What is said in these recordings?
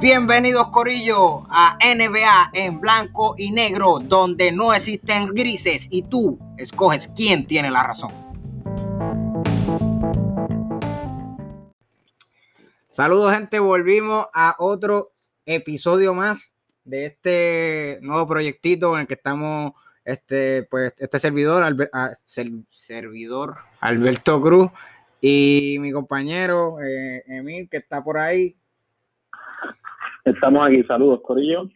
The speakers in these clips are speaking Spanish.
Bienvenidos Corillo a NBA en blanco y negro, donde no existen grises y tú escoges quién tiene la razón. Saludos gente, volvimos a otro episodio más de este nuevo proyectito en el que estamos, este, pues, este servidor, ah, servidor Alberto Cruz y mi compañero eh, Emil que está por ahí. Estamos aquí, saludos, Corillo.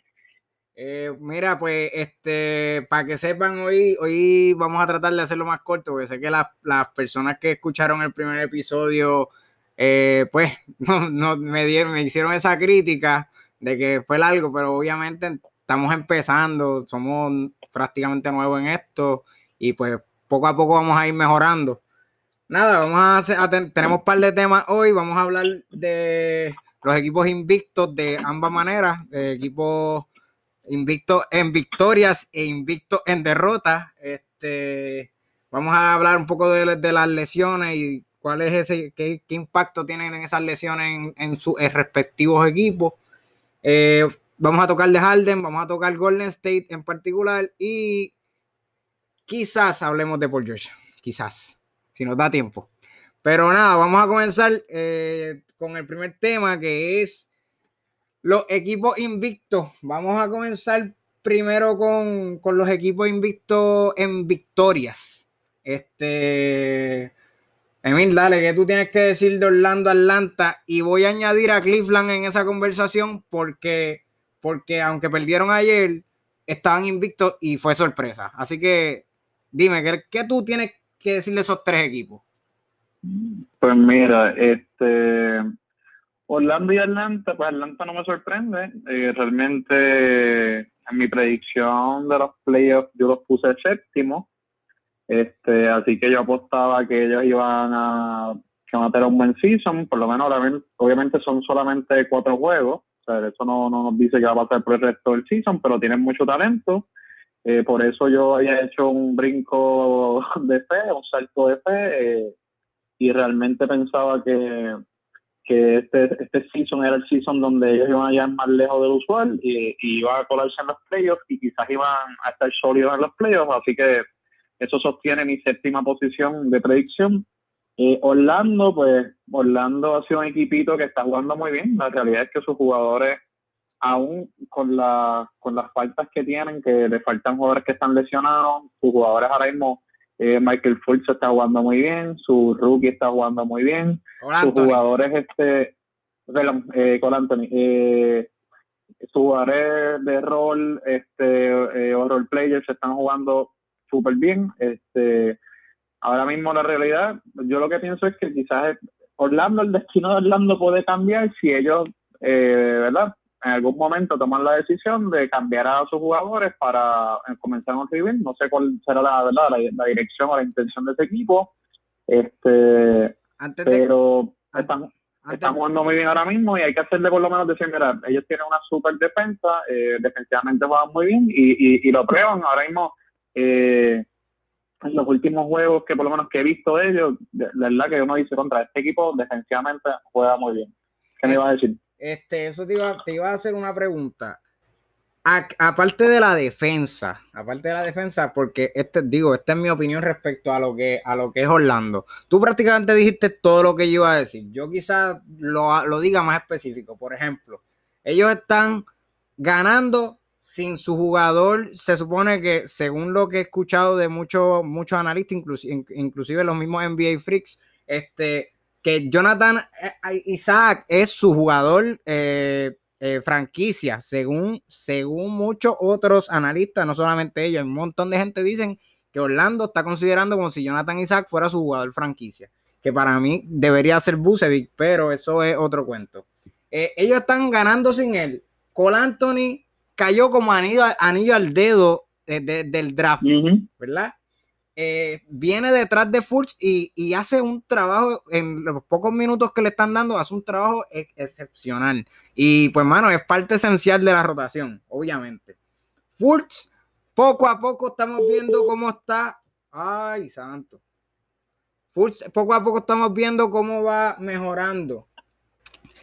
Eh, mira, pues, este, para que sepan, hoy, hoy vamos a tratar de hacerlo más corto, porque sé que las personas que escucharon el primer episodio, eh, pues, no, me, dieron, me hicieron esa crítica de que fue largo, pero obviamente estamos empezando, somos prácticamente nuevos en esto, y pues poco a poco vamos a ir mejorando. Nada, vamos a hacer, tenemos un par de temas hoy, vamos a hablar de los equipos invictos de ambas maneras, de equipos invictos en victorias e invictos en derrotas. Este, vamos a hablar un poco de, las lesiones y cuál es ese, qué, impacto tienen en esas lesiones en, sus respectivos equipos. Eh, vamos a tocar de Harden, vamos a tocar Golden State en particular y quizás hablemos de Paul George, quizás, si nos da tiempo. Pero nada, vamos a comenzar eh, con el primer tema que es los equipos invictos. Vamos a comenzar primero con, los equipos invictos en victorias. Este. Emil, dale, ¿qué tú tienes que decir de Orlando Atlanta? Y voy a añadir a Cleveland en esa conversación porque, porque aunque perdieron ayer, estaban invictos y fue sorpresa. Así que dime, ¿qué, qué tú tienes que decir de esos tres equipos? Pues mira, este Orlando y Atlanta, pues Atlanta no me sorprende. Eh, realmente en mi predicción de los playoffs yo los puse séptimo. Este, así que yo apostaba que ellos iban a, que van tener un buen season, por lo menos obviamente son solamente cuatro juegos, o sea, eso no, nos dice que va a pasar por el resto del season, pero tienen mucho talento. Eh, por eso yo había hecho un brinco de fe, un salto de fe. Eh, y realmente pensaba que, que este, este season era el season donde ellos iban a llegar más lejos del usual y, y iban a colarse en los playoffs y quizás iban a estar sólidos en los playoffs, así que eso sostiene mi séptima posición de predicción. Eh, Orlando, pues Orlando ha sido un equipito que está jugando muy bien. La realidad es que sus jugadores, aún con, la, con las faltas que tienen, que le faltan jugadores que están lesionados, sus jugadores ahora mismo eh, Michael Fultz está jugando muy bien, su rookie está jugando muy bien, sus jugadores, este, eh, con Anthony, eh, sus jugadores de rol, este, eh, o role players están jugando súper bien. Este, ahora mismo la realidad, yo lo que pienso es que quizás Orlando, el destino de Orlando puede cambiar si ellos, eh, ¿verdad? En algún momento toman la decisión de cambiar a sus jugadores para eh, comenzar un rebuild. No sé cuál será la, verdad, la, dirección o la intención de ese equipo. Este, pero están, jugando muy bien ahora mismo y hay que hacerle por lo menos decir, mira, ellos tienen una super defensa, eh, defensivamente juegan muy bien y, y, lo prueban. Ahora mismo, eh, en los últimos juegos que por lo menos que he visto de ellos, la verdad que uno dice contra este equipo defensivamente juega muy bien. ¿Qué me iba a decir? Este, eso te iba, te iba a hacer una pregunta. aparte de la defensa, aparte de la defensa, porque este, digo, esta es mi opinión respecto a lo que, a lo que es Orlando. Tú prácticamente dijiste todo lo que yo iba a decir. Yo quizás lo, lo diga más específico. Por ejemplo, ellos están ganando sin su jugador. Se supone que, según lo que he escuchado de muchos, muchos analistas, inclusive los mismos NBA Freaks, este, que Jonathan eh, Isaac es su jugador eh, eh, franquicia, según, según muchos otros analistas, no solamente ellos, un montón de gente dicen que Orlando está considerando como si Jonathan Isaac fuera su jugador franquicia, que para mí debería ser Bucevic, pero eso es otro cuento. ellos están ganando sin él. Cole Anthony cayó como anillo, anillo al dedo del draft, ¿verdad? Eh, viene detrás de Fultz y, hace un trabajo, en los pocos minutos que le están dando, hace un trabajo excepcional. Y pues, mano, es parte esencial de la rotación, obviamente. Fultz, poco a poco estamos viendo cómo está. Ay, santo. Fultz, poco a poco estamos viendo cómo va mejorando.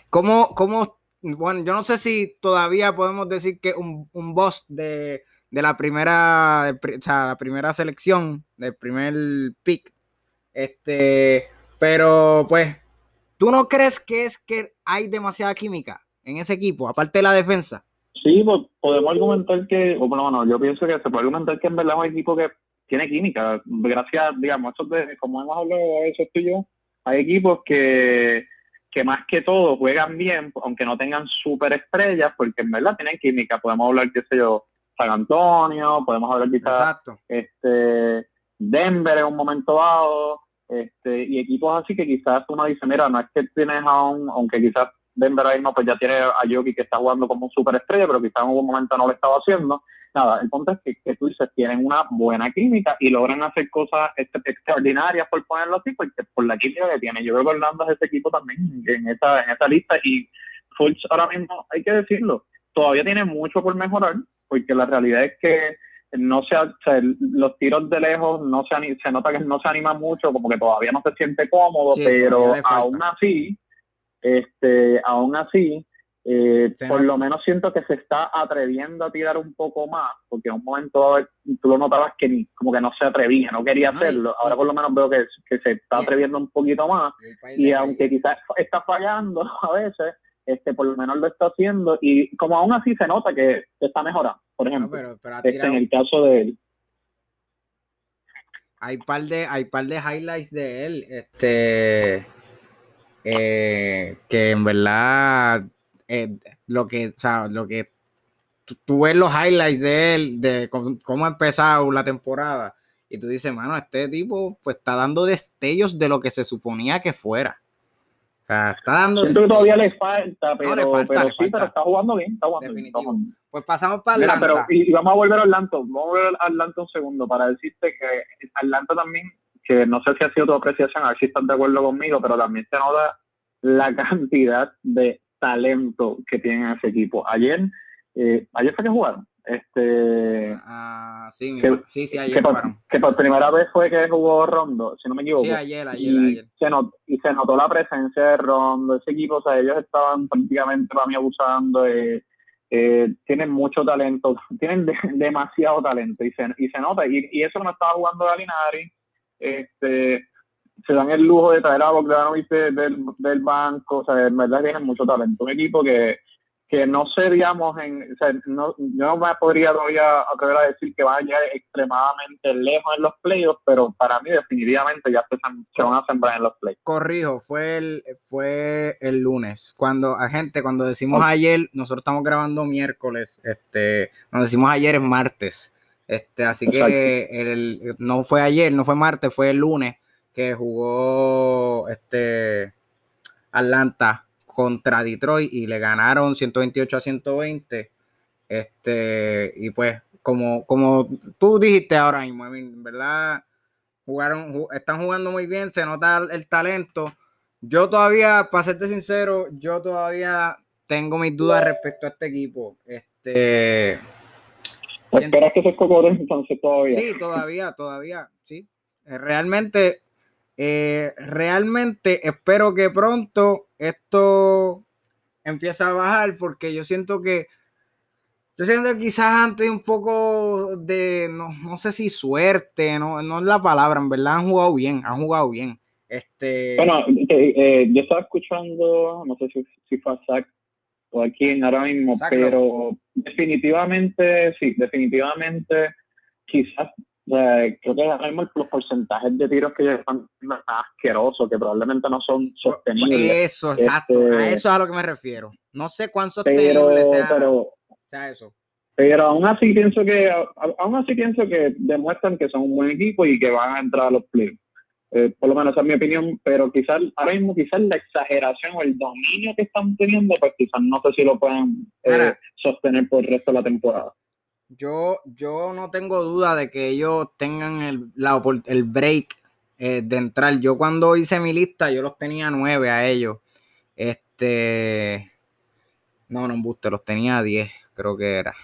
Cómo, cómo bueno, yo no sé si todavía podemos decir que un, un boss de, la primera, o sea, la primera selección, del primer pick. Este, pero pues, ¿tú no crees que es que hay demasiada química en ese equipo, aparte de la defensa? Sí, podemos argumentar que, o bueno, yo pienso que se puede argumentar que en verdad es un equipo que tiene química. Gracias, digamos, de, como hemos hablado de eso tú y yo, hay equipos que, que más que todo juegan bien, aunque no tengan súper estrellas, porque en verdad tienen química. Podemos hablar, qué sé yo, San Antonio, podemos hablar quizás este, Denver en un momento dado, este, y equipos así que quizás uno dice, mira, no es que tienes a un, aunque quizás Denver ahí no, pues ya tiene a Yoki que está jugando como un superestrella, pero quizás en algún momento no lo estaba haciendo. Nada, el punto es que, que, tú dices, tienen una buena química y logran hacer cosas extraordinarias, por ponerlo así, porque por la química que tiene. Yo creo que Orlando es ese equipo también en esa, en esa lista y Fultz ahora mismo, hay que decirlo, todavía tiene mucho por mejorar, porque la realidad es que no se, o sea, los tiros de lejos no se, se nota que no se anima mucho, como que todavía no se siente cómodo, pero aún así, este, aún así, eh, por lo menos siento que se está atreviendo a tirar un poco más, porque en un momento tú lo notabas que ni, como que no se atrevía, no quería hacerlo. Ahora por lo menos veo que, que se está atreviendo un poquito más. Y, aunque quizás está fallando a veces, este por lo menos lo está haciendo. Y como aún así se nota que está mejorando, por ejemplo. este, en el caso de él. Hay par de, hay par de highlights de él, este eh, que en verdad eh, lo que, o sea, lo que tú, ves los highlights de él, de cómo, ha empezado la temporada, y tú dices, mano, este tipo pues está dando destellos de lo que se suponía que fuera. Está dando. Siento que todavía le falta, pero, pero sí, pero está jugando bien, está jugando bien. Pues pasamos para Atlanta. pero, y, vamos a volver a Atlanta, vamos a volver a Atlanta un segundo para decirte que Atlanta también que no sé si ha sido tu apreciación, a ver si estás de acuerdo conmigo, pero también se nota la cantidad de talento que tiene ese equipo. Ayer, eh, ayer fue que jugaron. Este, ah, sí, sí, sí, ayer que por primera vez fue que jugó Rondo, si no me equivoco. Sí, ayer, ayer, y ayer. Se notó, y se notó la presencia de Rondo, ese equipo, o sea, ellos estaban prácticamente para mí abusando. Eh, eh, tienen mucho talento, tienen demasiado talento y se, y se nota. Y, y eso no estaba jugando Galinari. Este, se dan el lujo de traer a Bogdanovic del, del banco, o sea, en verdad tienen mucho talento. Un equipo que, que no seríamos en, o sea, no, yo no me podría todavía atrever a decir que va a llegar extremadamente lejos en los playoffs, pero para mí definitivamente ya se, se, van a sembrar en los playoffs. Corrijo, fue el, fue el lunes. Cuando, a gente, cuando decimos ayer, nosotros estamos grabando miércoles, este, cuando decimos ayer es martes. Este, así que el, no fue ayer, no fue martes, fue el lunes que jugó este Atlanta contra Detroit y le ganaron 128 a 120. Este, y pues, como, como tú dijiste ahora mismo, en verdad, jugaron, están jugando muy bien, se nota el talento. Yo todavía, para serte sincero, yo todavía tengo mis dudas respecto a este equipo. Este. ¿Esperas que se entonces todavía? Sí, todavía, todavía, sí. Realmente eh, realmente espero que pronto esto empiece a bajar porque yo siento que yo siento que quizás antes un poco de, no, sé si suerte, no, no es la palabra, en verdad han jugado bien, han jugado bien. Este... Bueno, eh, eh, yo estaba escuchando, no sé si, si fue Zach o aquí ahora mismo, pero definitivamente, sí, definitivamente quizás creo que los porcentajes de tiros que están asquerosos, que probablemente no son sostenibles. Eso, exacto. a este, eso es a lo que me refiero. No sé cuán sostenible sea, pero, sea eso. Pero aún así pienso que aún así pienso que demuestran que son un buen equipo y que van a entrar a los playoffs. Eh, por lo menos esa es mi opinión, pero quizás ahora mismo quizás la exageración o el dominio que están teniendo, pues quizás no sé si lo pueden eh, sostener por el resto de la temporada yo, yo no tengo duda de que ellos tengan el, el break eh, de entrar. Yo cuando hice mi lista, yo los tenía nueve a ellos. Este. No, no, buste, los tenía diez, creo que era.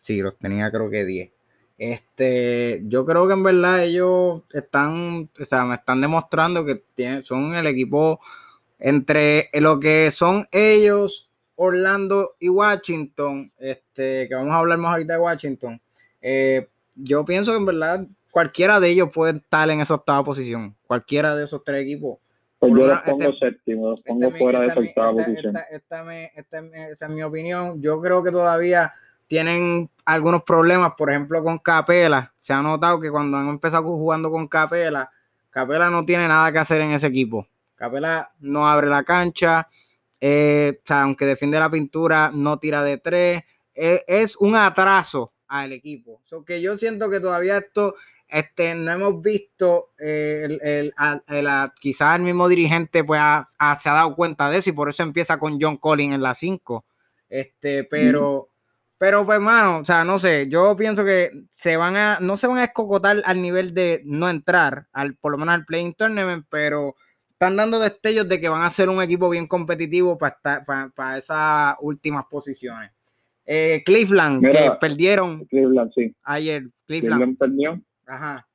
Sí, los tenía creo que diez. Este, yo creo que en verdad ellos están, o sea, me están demostrando que tienen, son el equipo entre lo que son ellos Orlando y Washington, este, que vamos a hablar más ahorita de Washington, eh, yo pienso que en verdad cualquiera de ellos puede estar en esa octava posición, cualquiera de esos tres equipos. Pues yo los pongo este, séptimo, los pongo este fuera de esa octava posición. esa es mi opinión. Yo creo que todavía tienen algunos problemas, por ejemplo, con Capela. Se ha notado que cuando han empezado jugando con Capela, Capela no tiene nada que hacer en ese equipo. Capela no abre la cancha, eh, aunque defiende la pintura, no tira de tres. Eh, es un atraso al equipo. So que yo siento que todavía esto este, no hemos visto eh, el, quizás el mismo dirigente pues se ha dado cuenta de eso y por eso empieza con John Collins en la 5. Este, pero, pero pues, mano, o sea, no sé, yo pienso que se van a, no se van a escocotar al nivel de no entrar, al, por lo menos al Playing Tournament, pero están dando destellos de que van a ser un equipo bien competitivo para, para, esas últimas posiciones. Eh, Cleveland, que perdieron Cleveland, sí. ayer. Cleveland. perdió. Ajá.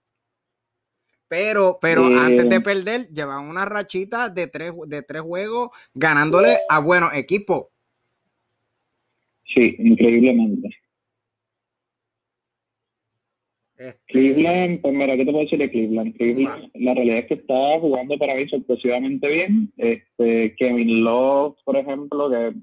Pero, pero antes de perder, llevan una rachita de tres, de tres juegos ganándole a buenos equipos. Sí, increíblemente. Este Cleveland, pues mira, ¿qué te puedo decir de Cleveland? Cleveland, la realidad es que está jugando para mí sorpresivamente bien. Este, Kevin Love, por ejemplo, que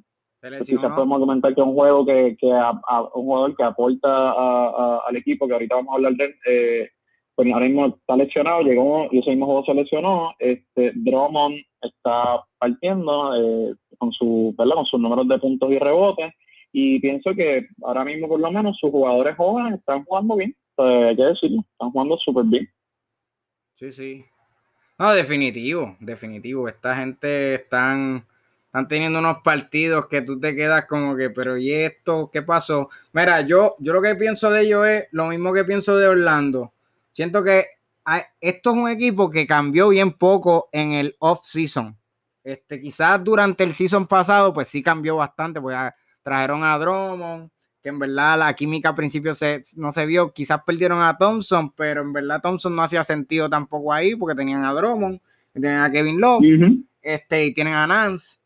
quizás podemos comentar que es un juego que, que a, un jugador que aporta al equipo, que ahorita vamos a hablar de él, eh, pues ahora mismo está lesionado, llegó y ese mismo juego se lesionó. Este, Drummond está partiendo eh, con, su, con sus números de puntos y rebotes. Y pienso que ahora mismo, por lo menos, sus jugadores jóvenes están jugando bien. Hay que decirlo, están jugando súper bien. Sí, sí. No, definitivo, definitivo. Esta gente están, están teniendo unos partidos que tú te quedas como que, pero ¿y esto qué pasó? Mira, yo, yo lo que pienso de ellos es lo mismo que pienso de Orlando siento que esto es un equipo que cambió bien poco en el off-season. Este, quizás durante el season pasado, pues sí cambió bastante, pues trajeron a Drummond, que en verdad la química al principio no se vio, quizás perdieron a Thompson, pero en verdad Thompson no hacía sentido tampoco ahí, porque tenían a Drummond, tienen a Kevin Love, este, y tienen a Nance.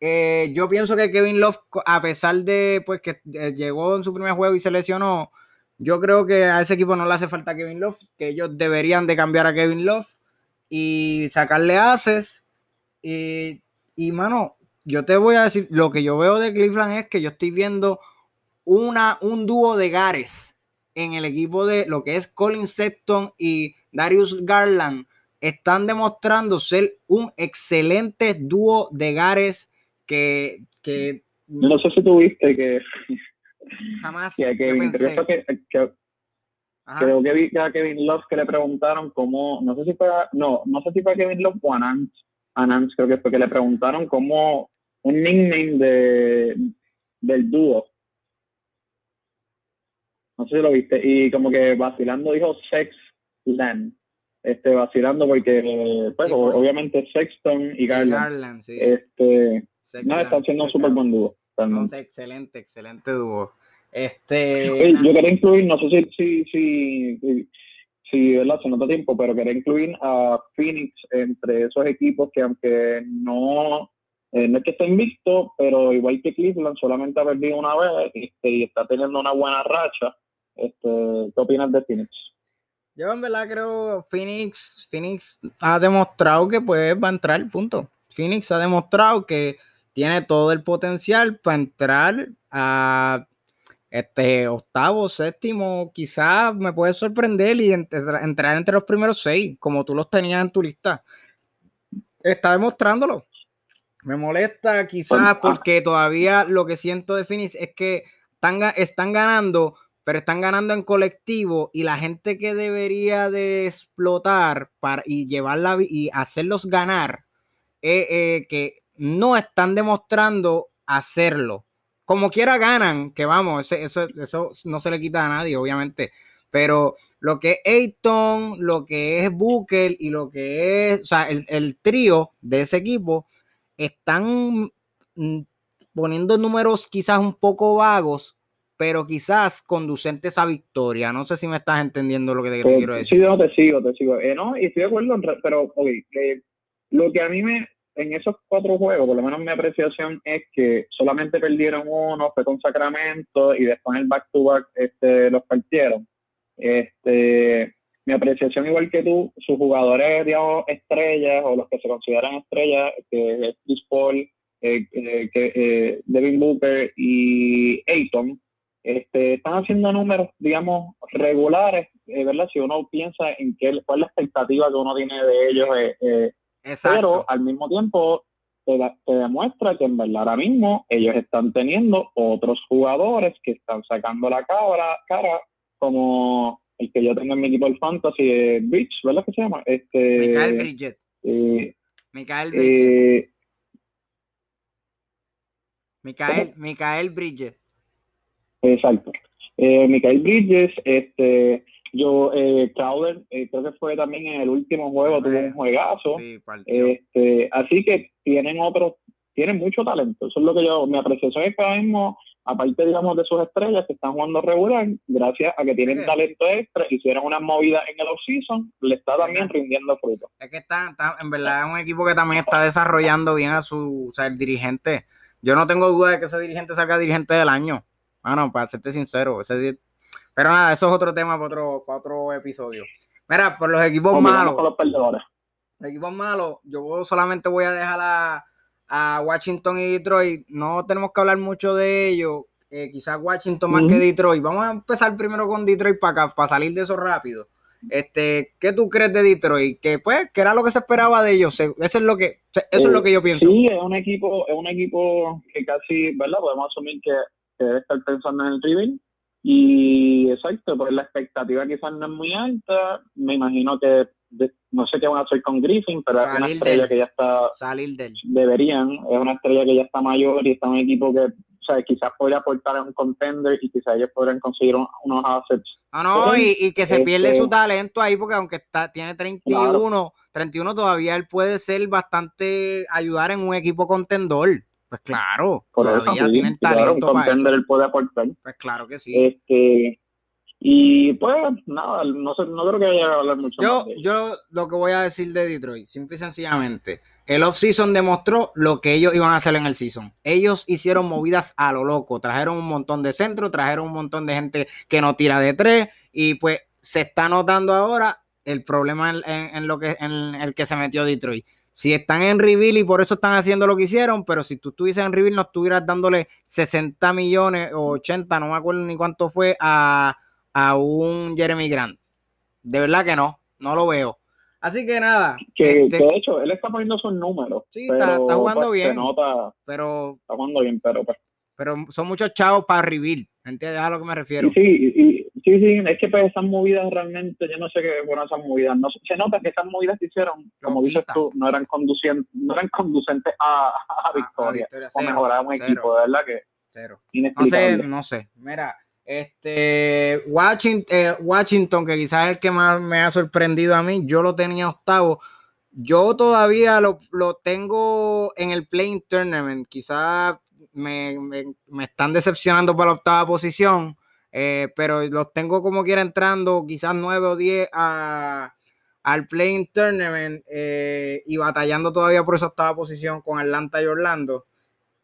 Eh, yo pienso que Kevin Love, a pesar de pues, que eh, llegó en su primer juego y se lesionó, yo creo que a ese equipo no le hace falta Kevin Love, que ellos deberían de cambiar a Kevin Love y sacarle haces. Y, y mano, yo te voy a decir, lo que yo veo de Cleveland es que yo estoy viendo una, un dúo de Gares en el equipo de lo que es Colin Sexton y Darius Garland. Están demostrando ser un excelente dúo de Gares que, que... No sé si tuviste que Jamás. Que, que, creo que vi a Kevin Love que le preguntaron cómo, no sé si fue, no, no sé si fue a Kevin Love o a Nance, creo que fue que le preguntaron cómo un nickname de, del dúo. No sé si lo viste. Y como que vacilando dijo Sex Land. Este, vacilando porque, pues, obviamente Sexton y Garland. Este, no, está haciendo un súper buen dúo. excelente, excelente dúo. Este, yo quería incluir, no sé si, si, si, si ¿verdad? se nota tiempo, pero quería incluir a Phoenix entre esos equipos que aunque no, eh, no es que estén vistos, pero igual que Cleveland, solamente ha perdido una vez este, y está teniendo una buena racha. Este, ¿Qué opinas de Phoenix? Yo en verdad creo Phoenix, Phoenix ha demostrado que pues va a entrar, punto. Phoenix ha demostrado que tiene todo el potencial para entrar a este octavo, séptimo, quizás me puede sorprender y entrar entre los primeros seis, como tú los tenías en tu lista. Está demostrándolo. Me molesta quizás ah. porque todavía lo que siento de Phoenix es que están, están ganando, pero están ganando en colectivo y la gente que debería de explotar para, y llevarla y hacerlos ganar, eh, eh, que no están demostrando hacerlo como quiera ganan, que vamos, eso, eso no se le quita a nadie, obviamente. Pero lo que es Ayton, lo que es Booker y lo que es, o sea, el, trío de ese equipo están mm, poniendo números quizás un poco vagos, pero quizás conducentes a victoria. No sé si me estás entendiendo lo que te, quiero decir. Sí, no, te sigo, te sigo. Eh, no, y estoy de acuerdo, pero, ok, lo que a mí me, en esos cuatro juegos, por lo menos mi apreciación es que solamente perdieron uno, fue con Sacramento y después en el back-to-back este, los partieron. Este, mi apreciación, igual que tú, sus jugadores, digamos, estrellas o los que se consideran estrellas, que es Chris Paul, eh, eh, eh, Devin Booker y Ayton, este, están haciendo números, digamos, regulares, ¿verdad? Si uno piensa en qué, cuál es la expectativa que uno tiene de ellos, pero al mismo tiempo te, demuestra que en verdad ahora mismo ellos están teniendo otros jugadores que están sacando la cara, cara como el que yo tengo en mi equipo del Fantasy, Bridge, ¿verdad que se llama? Este, Michael Bridget. Eh, Michael Bridget. Michael, Michael Bridget. Exacto. Eh, Michael Bridges, este, yo, eh, Crowder, eh, creo que fue también en el último juego, tuvo un juegazo. este, así que tienen otros, tienen mucho talento. Eso es lo que yo, mi apreciación es que ahora mismo, aparte, digamos, de sus estrellas que están jugando regular, gracias a que tienen talento extra, hicieron una movida en el off-season, le está también rindiendo fruto. Es que está, en verdad, es un equipo que también está desarrollando bien a su, o sea, el dirigente. Yo no tengo duda de que ese dirigente salga dirigente del año. Bueno, para serte sincero, ese, pero nada, eso es otro tema para otro, para otro episodio. Mira, por los equipos malos. Los, equipos malos, yo solamente voy a dejar a, a, Washington y Detroit. No tenemos que hablar mucho de ellos. Eh, quizás Washington más que Detroit. Vamos a empezar primero con Detroit para, para salir de eso rápido. Este, ¿qué tú crees de Detroit? Que pues, que era lo que se esperaba de ellos. Eso es lo que, eso es lo que yo pienso. Sí, es un equipo, es un equipo que casi, ¿verdad? Podemos asumir que que debe estar pensando en el reveal. Y exacto, pues la expectativa quizás no es muy alta. Me imagino que no sé qué van a hacer con Griffin, pero es una estrella que ya está. Salir del. Deberían. Es una estrella que ya está mayor y está en un equipo que o sea, quizás podría aportar a un contender y quizás ellos podrían conseguir unos assets. Ah, no, y, que se pierde este su talento ahí porque aunque está, tiene 31, 31 todavía él puede ser bastante ayudar en un equipo contendor. Pues claro, todavía tienen talento para eso. puede aportar. Pues claro que sí. Este, y pues nada, no, sé, no creo que haya que hablar mucho yo, Yo lo que voy a decir de Detroit, simple y sencillamente, el off-season demostró lo que ellos iban a hacer en el season. Ellos hicieron movidas a lo loco, trajeron un montón de centros, trajeron un montón de gente que no tira de tres y pues se está notando ahora el problema en, en lo que en el que se metió Detroit si están en reveal y por eso están haciendo lo que hicieron, pero si tú estuvieses en reveal no estuvieras dándole 60 millones o 80, no me acuerdo ni cuánto fue, a, un Jeremy Grant. De verdad que no, no lo veo. Así que nada. Que, este de hecho, él está poniendo sus números. Sí, está, jugando pues, bien. Se nota, pero, está jugando bien, pero pues. Pero son muchos chavos para reveal. ¿Entiendes a lo que me refiero? Sí, y, Sí, sí, es que pues esas movidas realmente, yo no sé qué fueron esas movidas. No, se nota que esas movidas que hicieron, como dices tú, no eran, conducentes, no eran conducentes a, a, victoria, o mejorar un equipo, de verdad que cero. No sé, no sé. Mira, este Washington, eh, Washington, que quizás es el que más me ha sorprendido a mí, yo lo tenía octavo. Yo todavía lo, lo tengo en el Playing Tournament. Quizás me, me, me están decepcionando para la octava posición eh, pero los tengo como quiera entrando, quizás 9 o 10 al Playing Tournament eh, y batallando todavía por esa octava posición con Atlanta y Orlando.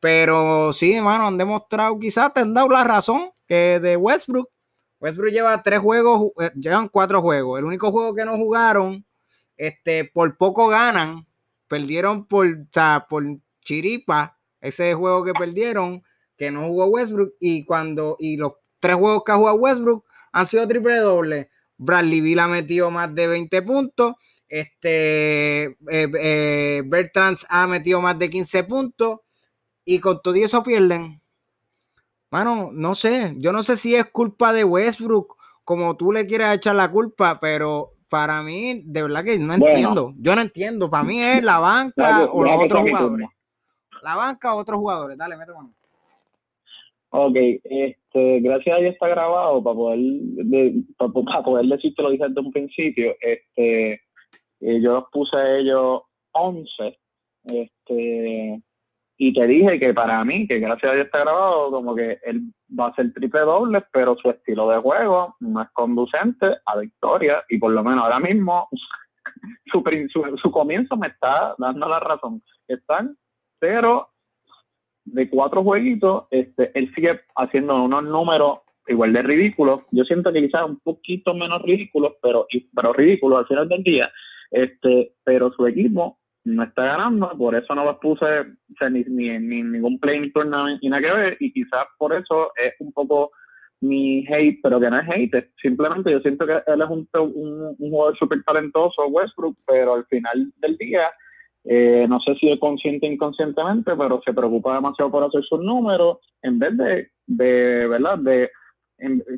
Pero sí, hermano, han demostrado, quizás te han dado la razón que de Westbrook. Westbrook lleva tres juegos, eh, llevan cuatro juegos. El único juego que no jugaron, este, por poco ganan. Perdieron por, por chiripa, ese juego que perdieron, que no jugó Westbrook. Y cuando, y los tres juegos que ha jugado Westbrook han sido triple doble. Bradley Bill ha metido más de 20 puntos. Este eh, eh, Bertrands ha metido más de 15 puntos. Y con todo eso pierden. Bueno, no sé. Yo no sé si es culpa de Westbrook, como tú le quieres echar la culpa, pero para mí, de verdad que no entiendo. Yo no entiendo. Para mí es la banca o los otros jugadores. La banca o otros jugadores. Dale, mete mano. Ok, este, gracias a Dios está grabado para poder, para, poder decir que lo dije desde un principio. Este, eh, yo los puse a ellos 11. Este, y te dije que para mí, que gracias a Dios está grabado, como que él va a ser triple doble, pero su estilo de juego no es conducente a victoria. Y por lo menos ahora mismo su, comienzo me está dando la razón. Están pero de cuatro jueguitos, este, él sigue haciendo unos números igual de ridículos. Yo siento que quizás un poquito menos ridículos, pero, pero ridículos al final del día. Este, pero su equipo no está ganando, por eso no los puse ni, ni, ni, ningún playing tournament ni nada que ver, y quizás por eso es un poco mi hate, pero que no es hate, simplemente yo siento que él es un, un, un jugador súper talentoso, Westbrook, pero al final del día eh, no sé si es consciente o inconscientemente, pero se preocupa demasiado por hacer sus números en vez de, de ¿verdad? De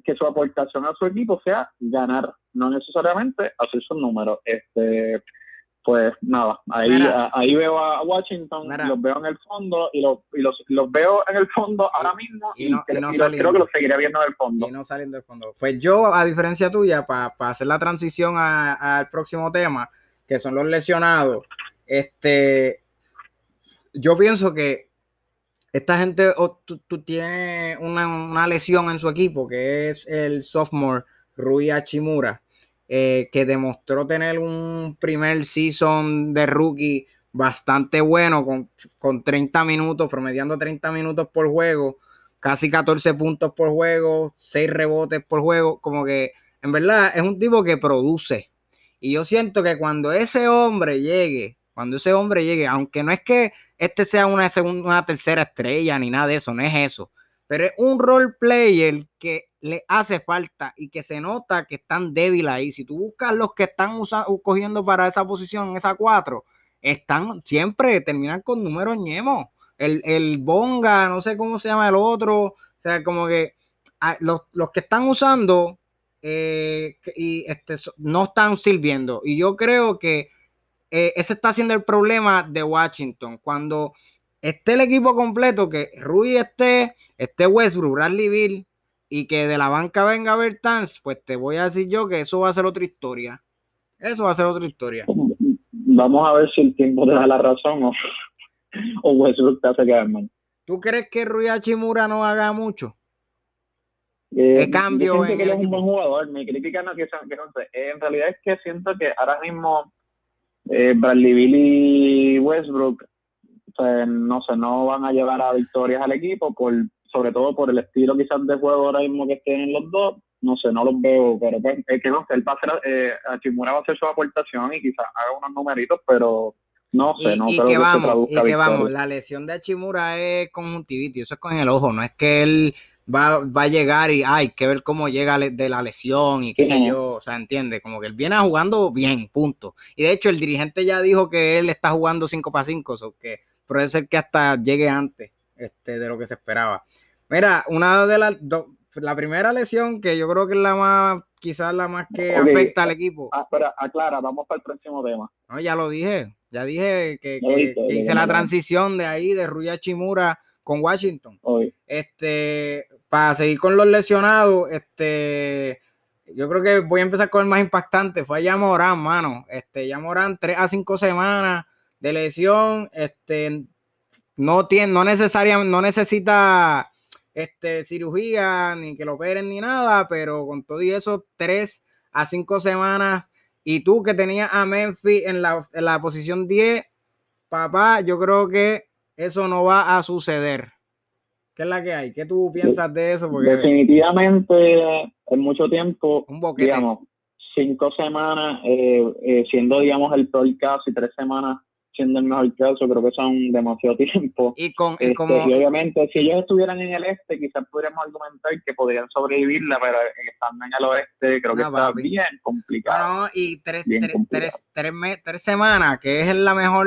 que su aportación a su equipo sea ganar, no necesariamente hacer sus números. Este, pues nada, ahí, ahí veo a Washington, los veo en el fondo y, los, y los, los, veo en el fondo ahora mismo y, creo que los seguiré viendo en el fondo. Y no saliendo del fondo. Pues yo, a diferencia tuya, para hacer la transición al próximo tema, que son los lesionados, este, yo pienso que esta gente, tú, tienes una, lesión en su equipo, que es el sophomore Rui Hachimura, eh, que demostró tener un primer season de rookie bastante bueno, con, con 30 minutos, promediando 30 minutos por juego, casi 14 puntos por juego, 6 rebotes por juego, como que en verdad es un tipo que produce. Y yo siento que cuando ese hombre llegue cuando ese hombre llegue, aunque no es que este sea una, segunda, una tercera estrella ni nada de eso, no es eso, pero es un role player que le hace falta y que se nota que están débiles ahí. Si tú buscas los que están cogiendo para esa posición, esa cuatro, están siempre terminan con números ñemos. El, el Bonga, no sé cómo se llama el otro, o sea, como que ah, los, que están usando eh, y este, no están sirviendo. Y yo creo que eh, ese está siendo el problema de Washington. Cuando esté el equipo completo, que Rui esté, esté Westbrook, Bradley Bill y que de la banca venga Bertans, pues te voy a decir yo que eso va a ser otra historia. Eso va a ser otra historia. Vamos a ver si el tiempo te da la razón o, o Westbrook te hace quedar mal. ¿Tú crees que Rui Hachimura no haga mucho? Eh, ¿Qué cambio? Yo que él es un buen jugador. Mi crítica no es que, que no sé. En realidad es que siento que ahora mismo eh, Bradley Bill y Westbrook, pues, no sé, no van a llevar a victorias al equipo, por, sobre todo por el estilo quizás de juego ahora mismo que tienen los dos. No sé, no los veo, pero pues, es que no sé, él va a hacer, eh, Chimura va a hacer su aportación y quizás haga unos numeritos, pero no sé, no creo que, vamos, y que vamos, la lesión de Achimura es conjuntivitis, eso es con el ojo, no es que él va, va a llegar y hay que ver cómo llega de la lesión y qué sé yo, o sea, entiende, como que él viene jugando bien, punto. Y de hecho el dirigente ya dijo que él está jugando 5 para 5, o que puede ser que hasta llegue antes este, de lo que se esperaba. Mira, una de las la primera lesión que yo creo que es la más, quizás la más que afecta al equipo. Ah, espera, aclara, vamos para el próximo tema. No, ya lo dije, ya dije que, hice la transición de ahí, de Ruya Chimura con Washington. Este, para seguir con los lesionados, este, yo creo que voy a empezar con el más impactante. Fue a Morán, mano. Este, Morán, tres a cinco semanas de lesión. Este, no tiene, no necesariamente, no necesita este, cirugía, ni que lo operen, ni nada, pero con todo y eso, tres a cinco semanas. Y tú que tenías a Memphis en la, en la posición 10, papá, yo creo que eso no va a suceder. ¿Qué es la que hay? ¿Qué tú piensas de eso? Porque... Definitivamente, en mucho tiempo, digamos, cinco semanas eh, eh, siendo, digamos, el peor caso y tres semanas siendo el mejor caso, creo que son demasiado tiempo. Y, con, este, como... obviamente, si ellos estuvieran en el este, quizás podríamos argumentar que podrían sobrevivirla, pero estando en el oeste, creo que está bien complicado. y tres, tres, tres, semanas, que es la mejor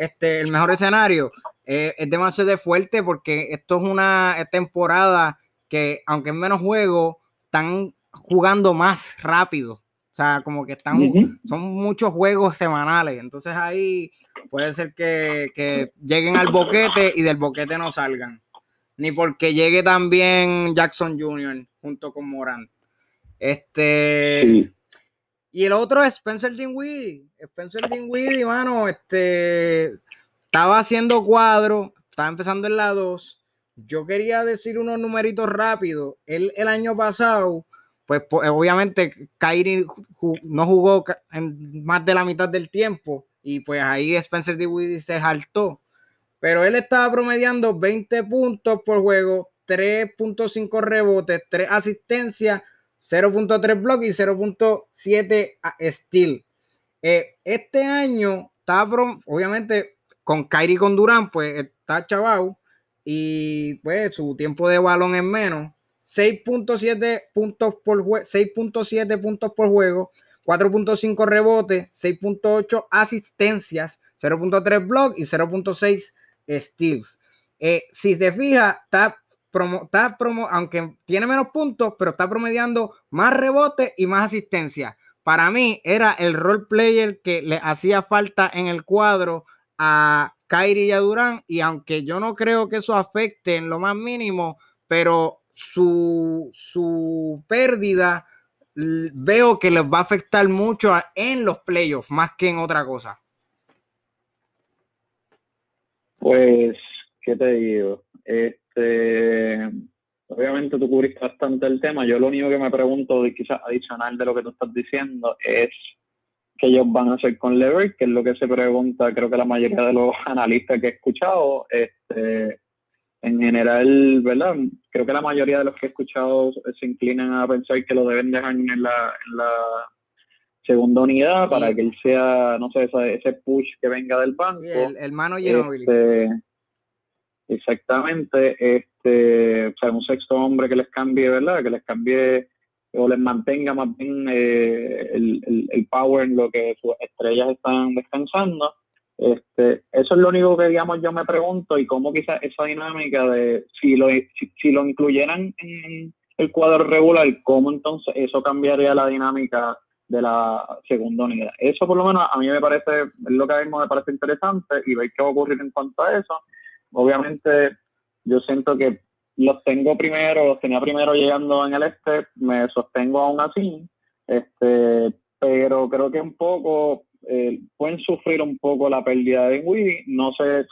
este, el mejor escenario, eh, es demasiado fuerte porque esto es una temporada que, aunque es menos juego, están jugando más rápido. O sea, como que están, son muchos juegos semanales. Entonces ahí puede ser que, lleguen al boquete y del boquete no salgan. Ni porque llegue también Jackson Jr. junto con Morant. Este. Y el otro es Spencer Dinwiddie. Spencer Dinwiddie, mano, este, estaba haciendo cuadro, estaba empezando en la 2. Yo quería decir unos numeritos rápidos. Él el año pasado pues, obviamente Kyrie no jugó más de la mitad del tiempo y pues ahí Spencer Dinwiddie se saltó. Pero él estaba promediando 20 puntos por juego, 3.5 rebotes, 3 asistencias, 0.3 bloques y 0.7 steal. Eh, este año está, obviamente, con Kyrie con Durán, pues está chaval y pues su tiempo de balón es menos. 6.7 puntos por juego, 6.7 puntos por juego, 4.5 rebotes, 6.8 asistencias, 0.3 blocks y 0.6 steals. Eh, si te fijas, está, promo, está promo, aunque tiene menos puntos, pero está promediando más rebotes y más asistencia. Para mí era el role player que le hacía falta en el cuadro a Kyrie y a Durán. Y aunque yo no creo que eso afecte en lo más mínimo, pero su, su pérdida veo que les va a afectar mucho en los playoffs, más que en otra cosa. Pues, ¿qué te digo? Este, obviamente tú cubriste bastante el tema. Yo lo único que me pregunto, quizás adicional de lo que tú estás diciendo, es qué ellos van a hacer con Lever, que es lo que se pregunta, creo que la mayoría de los analistas que he escuchado. Este, en general, ¿verdad? Creo que la mayoría de los que he escuchado se inclinan a pensar que lo deben dejar en la, en la segunda unidad para que él sea, no sé, ese, push que venga del banco. el hermano este, Exactamente, este, o sea, un sexto hombre que les cambie, ¿verdad? Que les cambie o les mantenga más bien eh, el, el, power en lo que sus estrellas están descansando. Este, eso es lo único que, digamos, yo me pregunto y cómo quizás esa dinámica de si lo, si, lo incluyeran en el cuadro regular, cómo entonces eso cambiaría la dinámica de la segunda unidad. Eso por lo menos a mí me parece, es lo que mismo me parece interesante y ver qué va a ocurrir en cuanto a eso. Obviamente yo siento que los tengo primero, los tenía primero llegando en el este, me sostengo aún así, este, pero creo que un poco eh, pueden sufrir un poco la pérdida de Wii, no sé,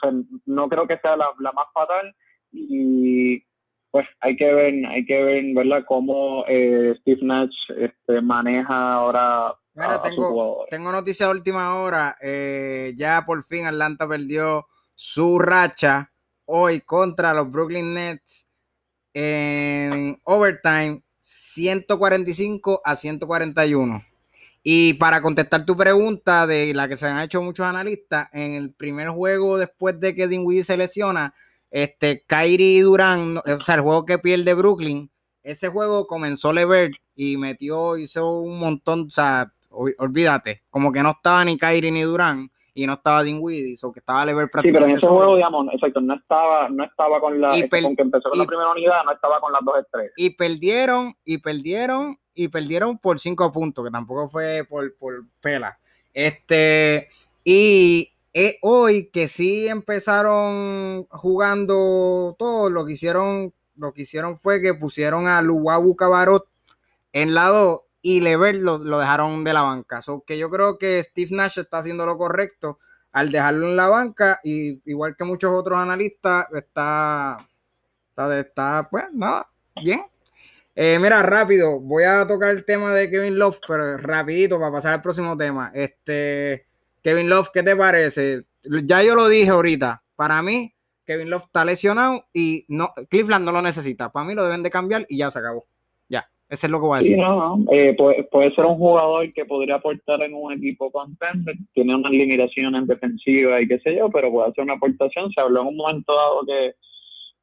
no creo que sea la, más fatal y pues hay que ver, hay que ver, ¿verdad? Cómo eh, Steve Nash este, maneja ahora. tengo, tengo noticia de última hora. Eh, ya por fin Atlanta perdió su racha hoy contra los Brooklyn Nets en overtime 145 a 141. Y para contestar tu pregunta de la que se han hecho muchos analistas, en el primer juego después de que Dinwiddie se lesiona, este, Kyrie Durán, o sea, el juego que pierde Brooklyn, ese juego comenzó Levert y metió, hizo un montón, o sea, olvídate, como que no estaba ni Kyrie ni Durán y no estaba Dinwiddie, o que estaba Levert prácticamente. Sí, pero en ese juego, digamos, exacto, no estaba, no estaba con la, con que empezó con la primera unidad, no estaba con las dos estrellas. Y perdieron, y perdieron y perdieron por cinco puntos, que tampoco fue por, por pela. Este, y hoy que sí empezaron jugando todo, lo que hicieron, lo que hicieron fue que pusieron a Luwabu Cabarot en lado y Lever lo, lo, dejaron de la banca. So que yo creo que Steve Nash está haciendo lo correcto al dejarlo en la banca, y igual que muchos otros analistas, está, está, está pues nada, bien. Eh, mira, rápido, voy a tocar el tema de Kevin Love, pero rapidito para pasar al próximo tema. Este, Kevin Love, ¿qué te parece? Ya yo lo dije ahorita. Para mí, Kevin Love está lesionado y no, Cleveland no lo necesita. Para mí lo deben de cambiar y ya se acabó. Eso es lo que voy a decir. Sí, no, eh, puede, ser un jugador que podría aportar en un equipo contender. Tiene unas limitaciones defensivas y qué sé yo, pero puede hacer una aportación. Se habló en un momento dado que,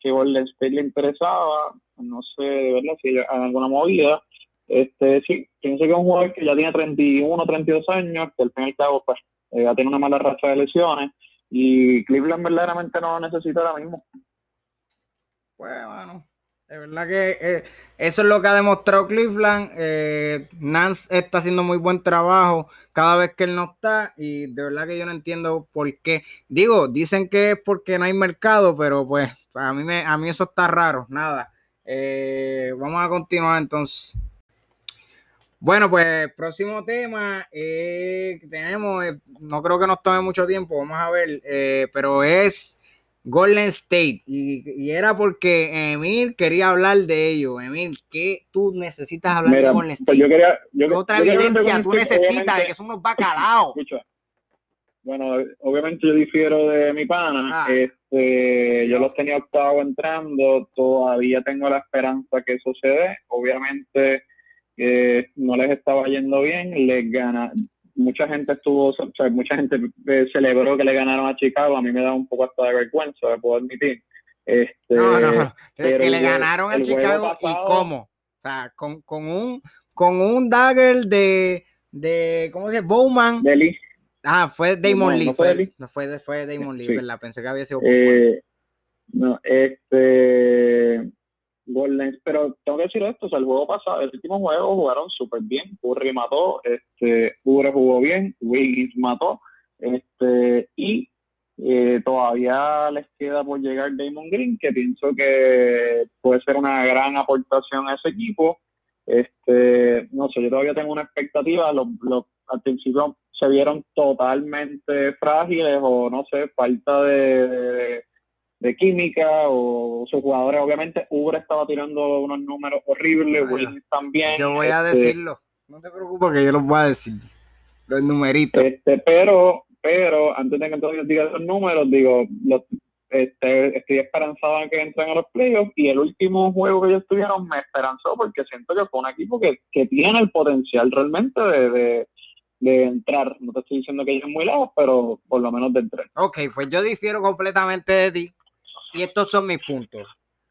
que Golden State le interesaba no sé de verdad si hay alguna movida. Este, sí, pienso que es un jugador que ya tiene 31, 32 años, que al fin y al cabo pues, eh, ya tiene una mala racha de lesiones y Cleveland verdaderamente no lo necesita ahora mismo. Pues bueno, de verdad que eh, eso es lo que ha demostrado Cleveland. Eh, Nance está haciendo muy buen trabajo cada vez que él no está y de verdad que yo no entiendo por qué. Digo, dicen que es porque no hay mercado, pero pues a mí, me, a mí eso está raro, nada. Eh, vamos a continuar entonces. Bueno, pues próximo tema tenemos, no creo que nos tome mucho tiempo, vamos a ver, pero es Golden State. Y, era porque Emil quería hablar de ello. Emil, ¿qué tú necesitas hablar de Golden pues State? yo quería, otra evidencia tú necesitas de que son unos bacalaos? Escucha. Bueno, obviamente yo difiero de mi pana. Ah. este, yo los tenía octavo entrando. Todavía tengo la esperanza que eso se dé. Obviamente eh, no les estaba yendo bien. Les gana, mucha gente estuvo, o sea, mucha gente eh, celebró que le ganaron a Chicago, a mí me da un poco hasta de vergüenza, de puedo admitir. Este, no, no, que le ganaron a Chicago y cómo. O sea, con, con, un, con un dagger de, de ¿cómo se llama? Bowman. Ah, fue Damon Lee. No fue, no fue, fue Damon Lee, ¿verdad? Pensé que había sido eh, no, este Golden, pero tengo que decir esto, o sea, el juego pasado, el último juego jugaron súper bien, Curry mató, este, Curry jugó bien, Wiggins mató, este, y eh, todavía les queda por llegar Damon Green, que pienso que puede ser una gran aportación a ese equipo. Este, no sé, yo todavía tengo una expectativa, los, al principio se vieron totalmente frágiles o no sé, falta de química o sus jugadores, obviamente, Uber estaba tirando unos números horribles, Willis también. Yo voy a este, decirlo, no te preocupes que yo los voy a decir, los numeritos. Este, pero, pero, antes de que entonces diga esos números, digo, este, estoy esperanzado en que entren a los playoffs y el último juego que ellos tuvieron me esperanzó porque siento que fue un equipo que, que tiene el potencial realmente de, de entrar. No te estoy diciendo que ellos muy lejos, pero por lo menos de entrar. Ok, pues yo difiero completamente de ti. Y estos son mis puntos.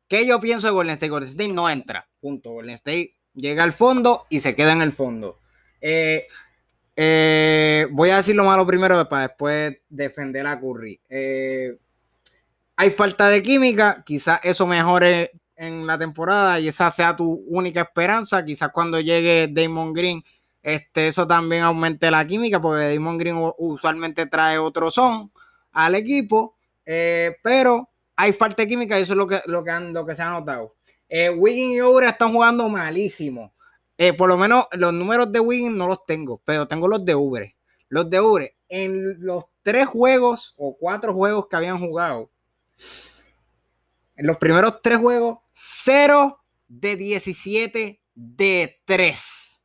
¿Qué yo pienso de Golden State? Golden State no entra. Punto. Golden State llega al fondo y se queda en el fondo. Eh, eh, voy a decir lo malo primero para después defender a Curry. Eh, hay falta de química, quizás eso mejore en la temporada y esa sea tu única esperanza. Quizás cuando llegue Damon Green, este, eso también aumente la química, porque Damon Green usualmente trae otro son al equipo. pero hay falta de química y eso es lo que, lo que, han, lo que se ha notado. Eh, Wiggins y Obre están jugando malísimo. Eh, por lo menos los números de Wiggins no los tengo, pero tengo los de Ubre. Los de Ubre, en los tres juegos o cuatro juegos que habían jugado, en los primeros tres juegos, 0 de 17 de 3.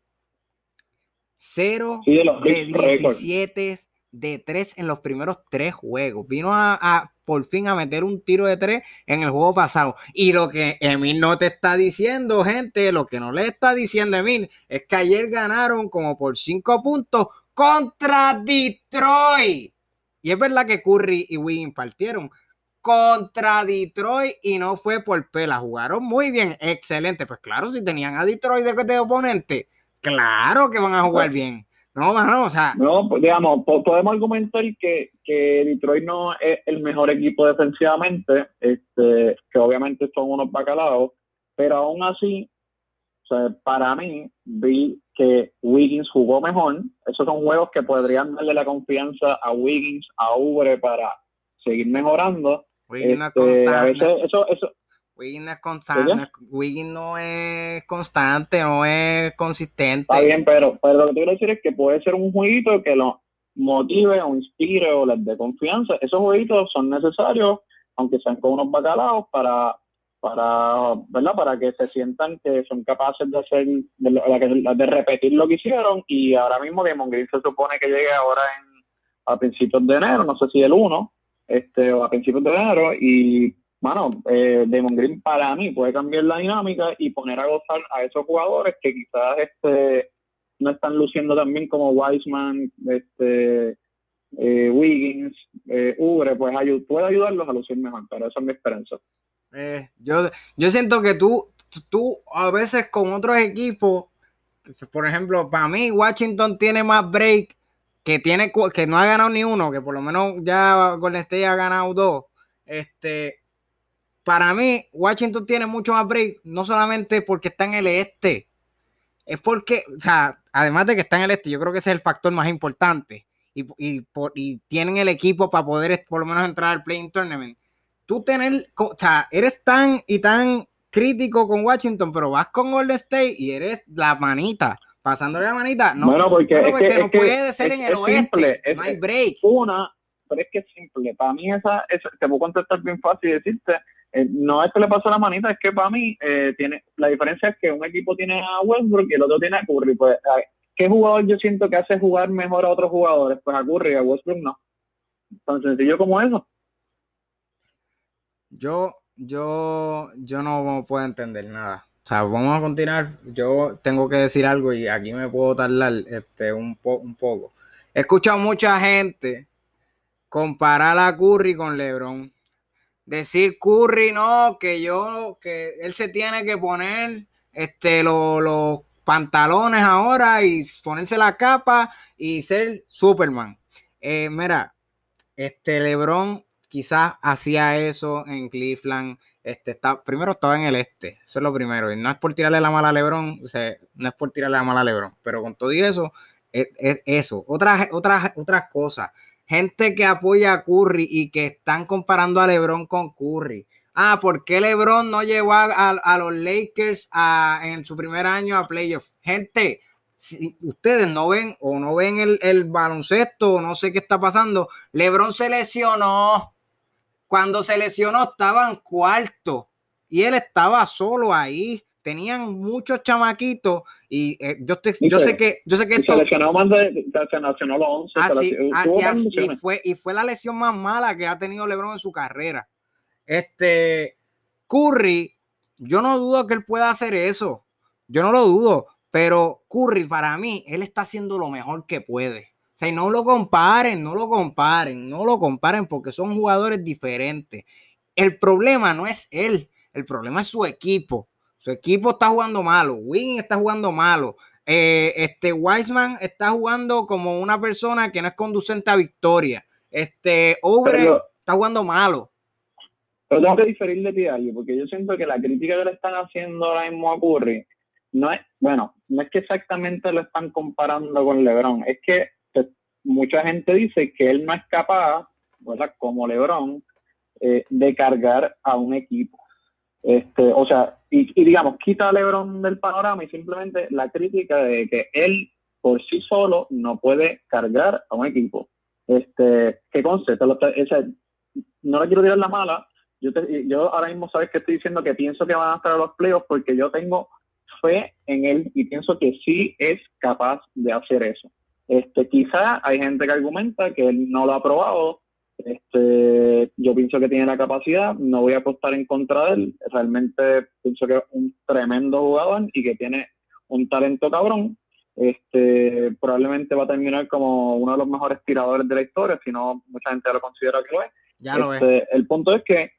0 de 17 de 3 en los primeros tres juegos. Vino a por fin a meter un tiro de tres en el juego pasado. Y lo que Emil no te está diciendo, gente, lo que no le está diciendo Emil, es que ayer ganaron como por cinco puntos contra Detroit. Y es verdad que Curry y Wiggins partieron contra Detroit y no fue por pela. Jugaron muy bien, excelente. Pues claro, si tenían a Detroit de, de oponente, claro que van a jugar pues, bien. No, no, o sea. No, pues, digamos, podemos argumentar que, que Detroit no es el mejor equipo defensivamente, este, que obviamente son unos bacalaos, pero aún así, o sea, para mí, vi que Wiggins jugó mejor. Esos son juegos que podrían darle la confianza a Wiggins, a Ubre para seguir mejorando. Wiggins este, a veces eso, eso, Wiggins no es constante, Wiggins no es constante, no es consistente. Está bien, pero, pero lo que quiero decir es que puede ser un jueguito que lo motive o inspire o les dé confianza. Esos jueguitos son necesarios, aunque sean con unos bacalaos, para, para, ¿verdad? para que se sientan que son capaces de hacer, de, de repetir lo que hicieron. Y ahora mismo Demon Green se supone que llegue ahora en, a principios de enero, no sé si el 1, este, o a principios de enero, y bueno, eh, Damon Green para mí puede cambiar la dinámica y poner a gozar a esos jugadores que quizás este no están luciendo tan bien como Wiseman, este, eh, Wiggins, eh, Ubre, pues puede ayudarlos a lucir mejor, pero esa es mi esperanza. Eh, yo, yo siento que tú, tú a veces con otros equipos, por ejemplo, para mí Washington tiene más break que tiene que no ha ganado ni uno, que por lo menos ya Golden State ha ganado dos. Este, para mí, Washington tiene mucho más break, no solamente porque está en el este, es porque, o sea, además de que está en el este, yo creo que ese es el factor más importante. Y, y, tienen el equipo para poder por lo menos entrar al Playing Tournament. Tú tener, o sea, eres tan y tan crítico con Washington, pero vas con Golden State y eres la manita, pasándole la manita. No, bueno, porque, no puede ser en el oeste, no hay break. Una, pero es que es simple. Para mí, esa, esa te puedo contestar bien fácil y decirte, eh, no es que le pasó la manita, es que para mí, eh, tiene la diferencia es que un equipo tiene a Westbrook y el otro tiene a Curry. Pues, ¿qué jugador yo siento que hace jugar mejor a otros jugadores? Pues a Curry a Westbrook no. Tan sencillo como eso. Yo, yo, yo no puedo entender nada. O sea, vamos a continuar. Yo tengo que decir algo y aquí me puedo tardar este, un, un poco. He escuchado mucha gente comparar a Curry con LeBron. Decir Curry, no, que yo, que él se tiene que poner este, los pantalones ahora y ponerse la capa y ser Superman. Eh, mira, este LeBron quizás hacía eso en Cleveland. Este, está, primero estaba en el este, eso es lo primero. Y no es por tirarle la mala a LeBron, o sea, no es por tirarle la mala a LeBron, pero con todo y eso, es, eso. Otras, otras, otras cosas. Gente que apoya a Curry y que están comparando a LeBron con Curry. Ah, ¿por qué LeBron no llegó a, los Lakers en su primer año a playoff? Gente, si ustedes no ven o no ven el, el baloncesto o no sé qué está pasando, LeBron se lesionó. Cuando se lesionó estaban cuarto y él estaba solo ahí tenían muchos chamaquitos y eh, yo, yo sé que yo sé que esto, se lesionó más de se lesionó los 11 así, ah, ah, y, fue y fue la lesión más mala que ha tenido LeBron en su carrera. Este Curry, yo no dudo que él pueda hacer eso. Yo no lo dudo, pero Curry para mí él está haciendo lo mejor que puede. O sea, no lo comparen, no lo comparen, no lo comparen porque son jugadores diferentes. El problema no es él, el problema es su equipo. Su equipo está jugando malo. Wing está jugando malo. Eh, este Wiseman está jugando como una persona que no es conducente a victoria. Este Obre está jugando malo. Pero tengo que diferir de ti, porque yo siento que la crítica que le están haciendo ahora mismo a Curry no es, bueno, no es que exactamente lo están comparando con LeBron, es que mucha gente dice que él no es capaz, ¿verdad? como LeBron, eh, de cargar a un equipo. Este, o sea, y, digamos, quita a LeBron del panorama y simplemente la crítica de que él por sí solo no puede cargar a un equipo. Este, ¿Qué concepto? no le quiero tirar la mala. Yo, yo ahora mismo sabes que estoy diciendo que pienso que van a estar a los playoffs porque yo tengo fe en él y pienso que sí es capaz de hacer eso. Este, quizá hay gente que argumenta que él no lo ha probado, este, yo pienso que tiene la capacidad, no voy a apostar en contra de él. Realmente pienso que es un tremendo jugador y que tiene un talento cabrón. Este, probablemente va a terminar como uno de los mejores tiradores de la historia, si no mucha gente lo considera que lo es. Ya lo este, El punto es que,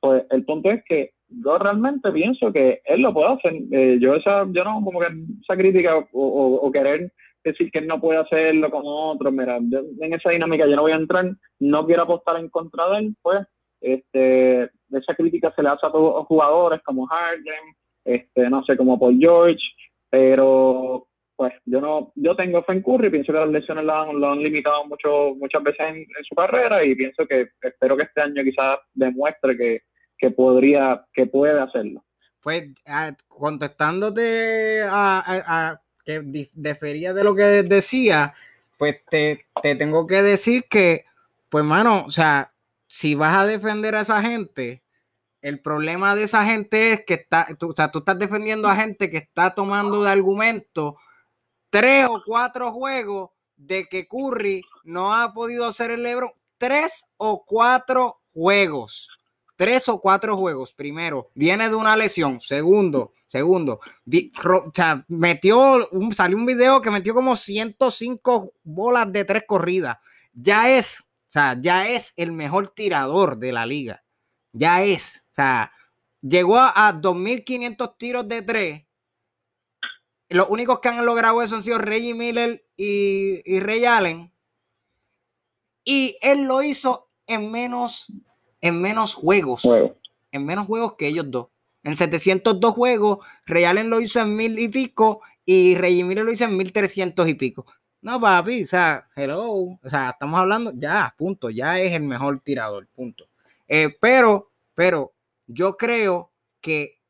pues, el punto es que yo realmente pienso que él lo puede hacer. Eh, yo esa, yo no como que esa crítica o querer decir que él no puede hacerlo como otro. Mira, en esa dinámica yo no voy a entrar, no quiero apostar en contra de él, pues este, esa crítica se le hace a todos los jugadores como Harden, este, no sé, como Paul George, pero pues yo no, yo tengo fe en Curry, pienso que las lesiones lo han, limitado mucho, muchas veces en, su carrera y pienso que espero que este año quizás demuestre que, que podría, que puede hacerlo. Pues ah, contestándote a que difería de lo que decía, pues te, tengo que decir que, pues, mano, o sea, si vas a defender a esa gente, el problema de esa gente es que está, o sea, tú estás defendiendo a gente que está tomando de argumento tres o cuatro juegos de que Curry no ha podido hacer el Lebron. Tres o cuatro juegos. Tres o cuatro juegos. Primero, viene de una lesión. Segundo, Segundo, metió, un, salió un video que metió como 105 bolas de tres corridas. Ya es, o sea, ya es el mejor tirador de la liga. Ya es, o sea, llegó a, 2.500 tiros de tres. Los únicos que han logrado eso han sido Reggie Miller y, y Ray Allen. Y él lo hizo en menos, en menos juegos. En menos juegos que ellos dos. En 702 juegos, Realen lo hizo en mil y pico y Miller lo hizo en 1300 y pico. No, papi, o sea, hello, o sea, estamos hablando, ya, punto, ya es el mejor tirador, punto. Eh, pero, pero, yo creo que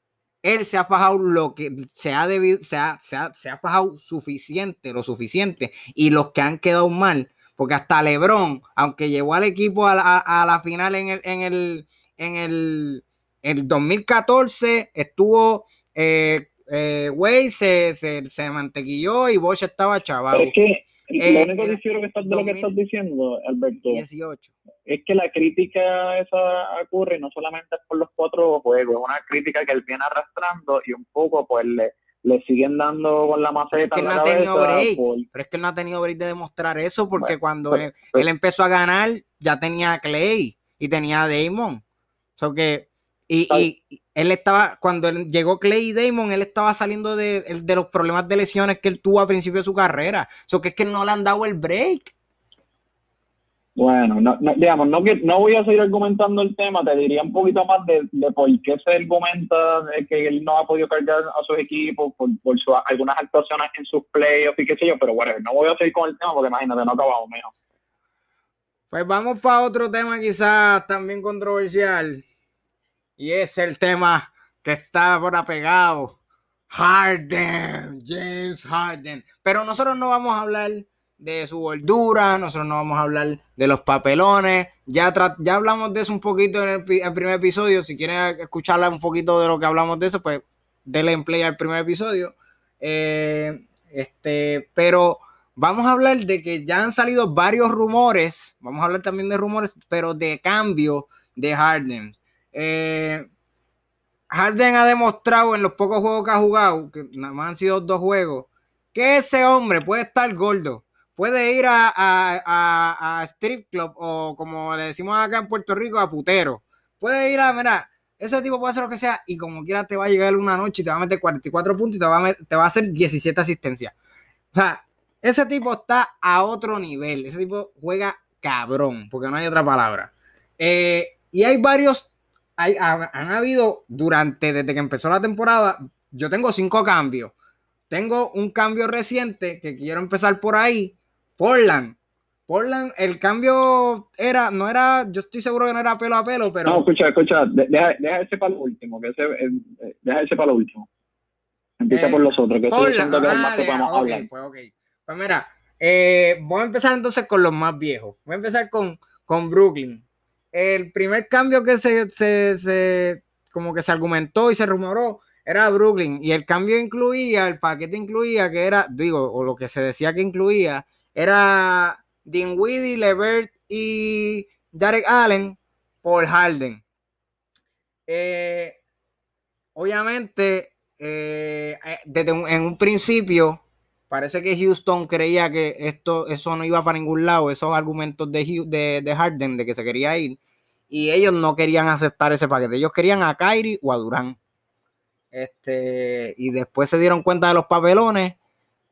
él se ha fajado lo que se ha debido, se ha, se ha, se ha fajado suficiente, lo suficiente, y los que han quedado mal, porque hasta LeBron, aunque llevó al equipo a la, final en el, en el, en el, el 2014, estuvo, eh, eh se, se, se, mantequilló y Bosch estaba chaval. Es que lo único que que estás, de lo que estás diciendo, Alberto, 18. es que la crítica esa ocurre no solamente por los cuatro juegos, es una crítica que él viene arrastrando y un poco pues le le siguen dando con la maceta. Pero es que no ha tenido break. Pero es que no ha tenido break de demostrar eso, porque cuando pues, pues él, empezó a ganar, ya tenía Clay y tenía a Damon. So que, y, y, él estaba, cuando llegó Clay y Damon, él estaba saliendo de, de, los problemas de lesiones que él tuvo al principio de su carrera. So que es que no le han dado el break. Bueno, no, digamos, no, no voy a seguir argumentando el tema, te diría un poquito más de, por qué se argumenta que él no ha podido cargar a sus equipos por, por algunas actuaciones en sus playoffs y qué sé yo, pero bueno, no voy a seguir con el tema porque imagínate, no acabamos mejor. Pues vamos para otro tema quizás también controversial y es el tema que está por apegado. Harden, James Harden. Pero nosotros no vamos a hablar de su gordura, nosotros no vamos a hablar de los papelones, ya, ya hablamos de eso un poquito en el, primer episodio, si quieren escucharla un poquito de lo que hablamos de eso, pues denle en play al primer episodio. Eh, este, pero vamos a hablar de que ya han salido varios rumores, vamos a hablar también de rumores, pero de cambio de Harden. Eh, Harden ha demostrado en los pocos juegos que ha jugado, que nada más han sido dos juegos, que ese hombre puede estar gordo, puede ir a, a, a, strip club o como le decimos acá en Puerto Rico, a putero. Puede ir a, mira, ese tipo puede hacer lo que sea y como quiera te va a llegar una noche y te va a meter 44 puntos y te va a, te va a hacer 17 asistencias. O sea, ese tipo está a otro nivel. Ese tipo juega cabrón, porque no hay otra palabra. Eh, y hay varios, hay, han habido durante, desde que empezó la temporada, yo tengo cinco cambios. Tengo un cambio reciente que quiero empezar por ahí, Portland. Portland, el cambio era, no era, yo estoy seguro que no era pelo a pelo, pero. No, escucha, escucha, deja, deja ese para lo último, que ese, eh, eh, deja ese para lo último. Empieza eh, por los otros, que Portland, son ah, más que podemos okay, hablar. Pues, okay. pues mira, voy a empezar entonces con los más viejos. Voy a empezar con, con Brooklyn. El primer cambio que se, se, se, como que se argumentó y se rumoró era Brooklyn. Y el cambio incluía, el paquete incluía que era, digo, o lo que se decía que incluía, era Dinwiddie, Levert y Derek Allen por Harden. Eh, obviamente, eh, eh, desde en un principio, parece que Houston creía que esto, eso no iba para ningún lado, esos argumentos de, de, Harden de que se quería ir, y ellos no querían aceptar ese paquete. Ellos querían a Kyrie o a Durán. Este, y después se dieron cuenta de los papelones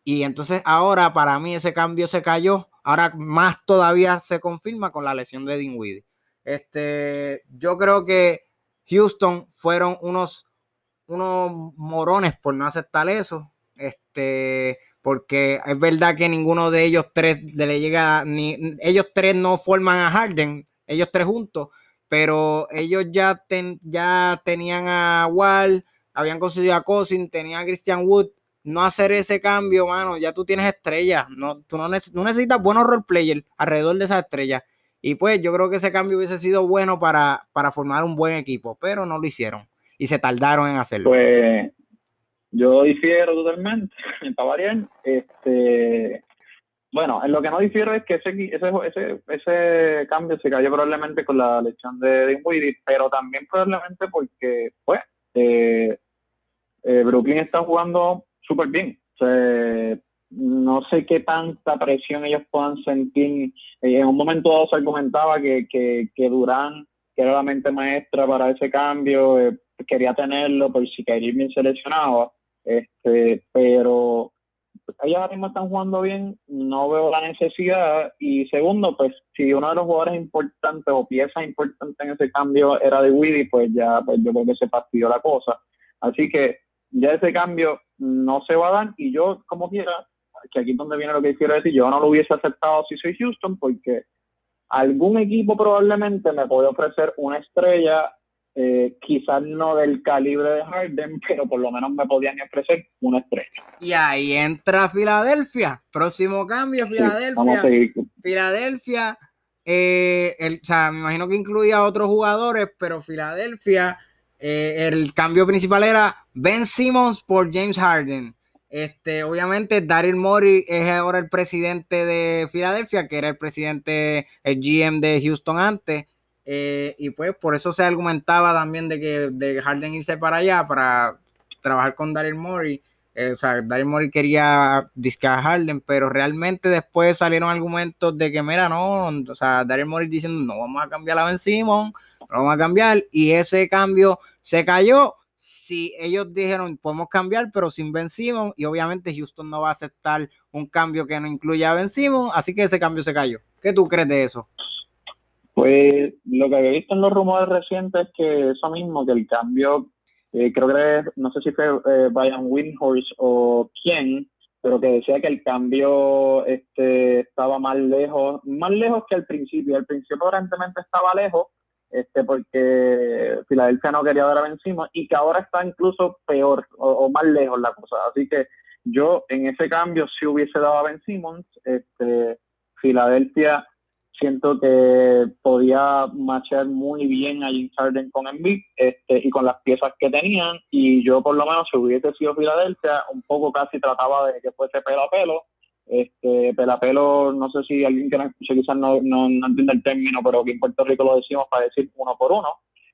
y entonces ahora para mí ese cambio se cayó. Ahora más todavía se confirma con la lesión de Dinwiddie. Este, yo creo que Houston fueron unos, unos morones por no aceptar eso. Este, porque es verdad que ninguno de ellos tres le llega, ni ellos tres no forman a Harden, ellos tres juntos, pero ellos ya, ya tenían a Wall, habían conseguido a Cousin, tenían a Christian Wood no hacer ese cambio, mano, ya tú tienes estrellas, no, tú no, necesitas buenos roleplayers alrededor de esa estrella. Y pues yo creo que ese cambio hubiese sido bueno para, para formar un buen equipo, pero no lo hicieron y se tardaron en hacerlo. Pues yo difiero totalmente, para. Este, bueno, en lo que no difiero es que ese, ese, ese, cambio se cayó probablemente con la lesión de Dinwiddie, pero también probablemente porque, pues, eh, eh, Brooklyn está jugando súper bien. no sé qué tanta presión ellos puedan sentir. Eh, en un momento dado se argumentaba que, que, que Durán, que era la mente maestra para ese cambio, eh, quería tenerlo por si Kyrie bien seleccionaba. Este, pero ellos ahora mismo están jugando bien, no veo la necesidad. Y segundo, pues si uno de los jugadores importantes o piezas importantes en ese cambio era de Widdy, pues ya pues yo creo que se partió la cosa. Así que ya ese cambio no se va a dar y yo como quiera, que aquí es donde viene lo que quiero decir, yo no lo hubiese aceptado si soy Houston porque algún equipo probablemente me puede ofrecer una estrella, eh, quizás no del calibre de Harden, pero por lo menos me podían ofrecer una estrella. Y ahí entra Filadelfia, próximo cambio Filadelfia. vamos a seguir. Filadelfia, eh, el, o sea, me imagino que incluía a otros jugadores, pero Filadelfia, eh, el cambio principal era Ben Simmons por James Harden. Este, obviamente, Daryl Morey es ahora el presidente de Filadelfia, que era el presidente, el GM de Houston antes. Eh, y pues por eso se argumentaba también de que de Harden irse para allá para trabajar con Daryl Morey. Eh, o sea, Daryl Morey quería discar a Harden, pero realmente después salieron argumentos de que, mira, no, o sea, Daryl Morey diciendo, no vamos a cambiar a Ben Simon, no vamos a cambiar, y ese cambio se cayó si ellos dijeron podemos cambiar, pero sin Ben y obviamente Houston no va a aceptar un cambio que no incluya a Ben Simon, así que ese cambio se cayó. ¿Qué tú crees de eso? Pues lo que había visto en los rumores recientes es que eso mismo, que el cambio, eh, creo que no sé si fue eh, Brian Windhorst o quién, pero que decía que el cambio este, estaba más lejos, más lejos que al principio. Al principio aparentemente estaba lejos, este, porque Filadelfia no quería dar a Ben y que ahora está incluso peor o, más lejos la cosa. Así que yo en ese cambio si hubiese dado a Ben Simmons, este, Filadelfia siento que podía marchar muy bien a James Harden con Embiid este, y con las piezas que tenían y yo por lo menos si hubiese sido Filadelfia un poco casi trataba de que fuese pelo a pelo este, pelapelo, no sé si alguien que no escuche quizás no, no, entiende el término, pero aquí en Puerto Rico lo decimos para decir uno por uno.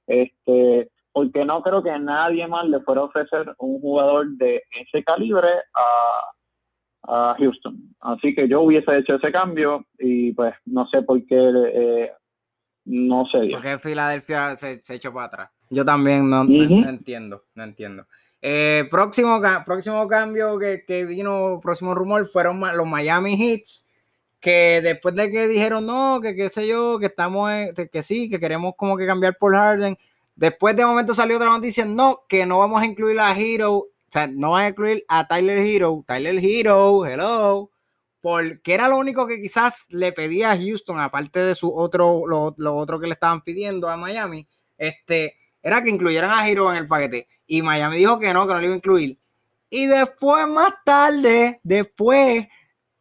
Este, porque no creo que nadie más le fuera a ofrecer un jugador de ese calibre a, a Houston. Así que yo hubiese hecho ese cambio y pues no sé por qué eh, no sé. Porque Filadelfia se, se echó para atrás. Yo también no, no entiendo, no entiendo. Eh, próximo, próximo cambio que, vino, próximo rumor, fueron los Miami Heats, que después de que dijeron no, que qué sé yo, que estamos, que sí, que queremos como que cambiar por Harden, después de momento salió otra noticia, no, que no vamos a incluir a Hero, o sea, no van a incluir a Tyler Hero, Tyler Hero, hello, porque era lo único que quizás le pedía a Houston, aparte de su otro, lo, lo otro que le estaban pidiendo a Miami, este, era que incluyeran a Hero en el paquete. Y Miami dijo que no, que no lo iba a incluir. Y después, más tarde, después,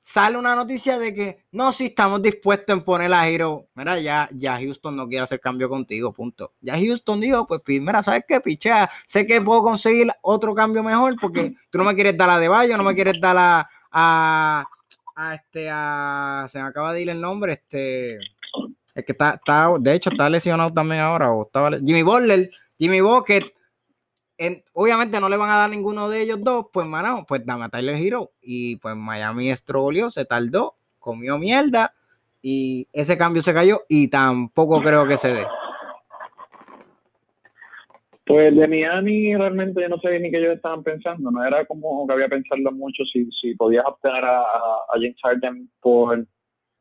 sale una noticia de que no, si estamos dispuestos en poner a Hero. Mira, ya, ya Houston no quiere hacer cambio contigo, punto. Ya Houston dijo, pues mira, ¿sabes qué? Pichea, sé que puedo conseguir otro cambio mejor porque tú no me quieres dar a De Bayo, no me quieres dar a, a, a este, a, se me acaba de ir el nombre, este, es que está, está, de hecho, está lesionado también ahora. O estaba, Jimmy Butler, Jimmy Bucket. obviamente no le van a dar ninguno de ellos dos, pues mano, pues dame a Tyler Hero. Y pues Miami estrolió, se tardó, comió mierda y ese cambio se cayó y tampoco creo que se dé. Pues de Miami realmente yo no sé ni qué ellos estaban pensando, no era como que había pensado mucho si, si podías obtener a, a James Harden por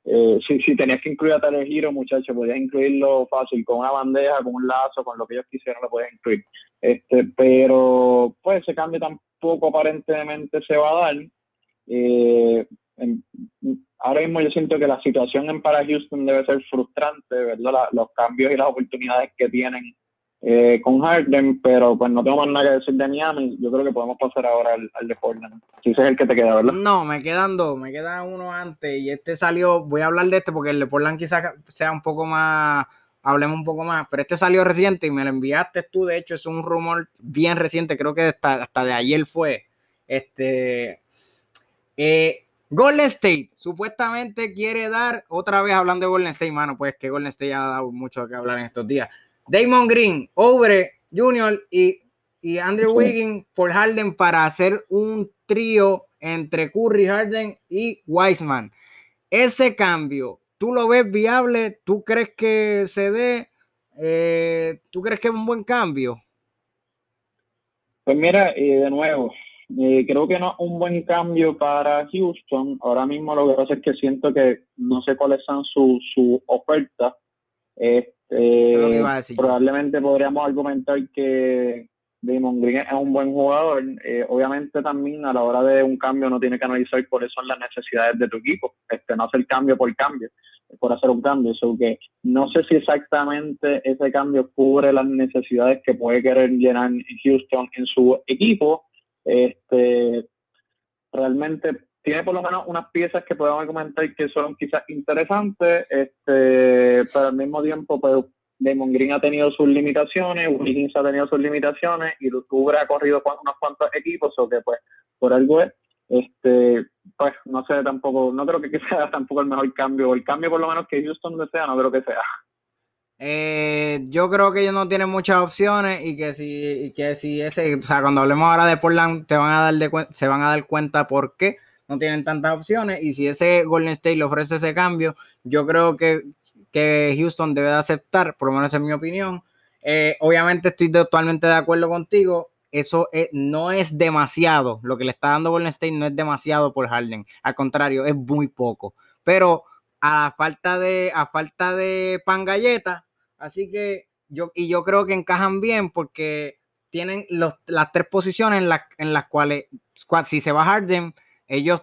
eh, si, tenías que incluir a Tyler Giro, muchachos, podías incluirlo fácil, con una bandeja, con un lazo, con lo que ellos quisieran, lo podías incluir. Este, pero, pues, ese cambio tampoco aparentemente se va a dar. Eh, ahora mismo yo siento que la situación en para Houston debe ser frustrante, ¿verdad? los cambios y las oportunidades que tienen eh, con Harden, pero pues no tengo más nada que decir de Miami. Yo creo que podemos pasar ahora al, de Portland. Si ese es el que te queda, ¿verdad? No, me quedan dos, me queda uno antes y este salió, voy a hablar de este porque el de Portland quizás sea un poco más, hablemos un poco más, pero este salió reciente y me lo enviaste tú, de hecho es un rumor bien reciente, creo que hasta, hasta de ayer fue. Este, eh, Golden State supuestamente quiere dar, otra vez hablando de Golden State, mano, pues que Golden State ha dado mucho que hablar en estos días Damon Green, Obre Jr. y, Andrew Wiggins por Harden para hacer un trío entre Curry, Harden y Wiseman. Ese cambio, ¿tú lo ves viable? ¿Tú crees que se dé? Eh, ¿Tú crees que es un buen cambio? Pues mira, eh, de nuevo, eh, creo que no es un buen cambio para Houston. Ahora mismo lo que pasa es que siento que no sé cuáles son sus su ofertas. Eh, probablemente podríamos argumentar que Damon Green es un buen jugador. Eh, obviamente también a la hora de un cambio no tiene que analizar cuáles son las necesidades de tu equipo. Este, no hacer cambio por cambio, por hacer un cambio. que no sé si exactamente ese cambio cubre las necesidades que puede querer llenar Houston en su equipo. Este, realmente tiene por lo menos unas piezas que podemos argumentar que son quizás interesantes, este, pero al mismo tiempo, pues, Damon Green ha tenido sus limitaciones, Wiggins ha tenido sus limitaciones y Lutubre ha corrido con unos cuantos equipos, o que pues por algo es, este, pues no sé tampoco, no creo que sea tampoco el mejor cambio, el cambio por lo menos que Houston desea, no creo que sea. Eh, yo creo que ellos no tienen muchas opciones y que si, que si ese, o sea, cuando hablemos ahora de Portland, te van a dar de, se van a dar cuenta por qué no tienen tantas opciones y si ese Golden State le ofrece ese cambio, yo creo que, que Houston debe de aceptar, por lo menos en mi opinión. Eh, obviamente estoy totalmente de acuerdo contigo. Eso no es demasiado. Lo que le está dando Golden State no es demasiado por Harden. Al contrario, es muy poco. Pero a falta de, a falta de pan galleta, Así que yo, y yo creo que encajan bien porque tienen los, las tres posiciones en, en las cuales, si se va Harden, ellos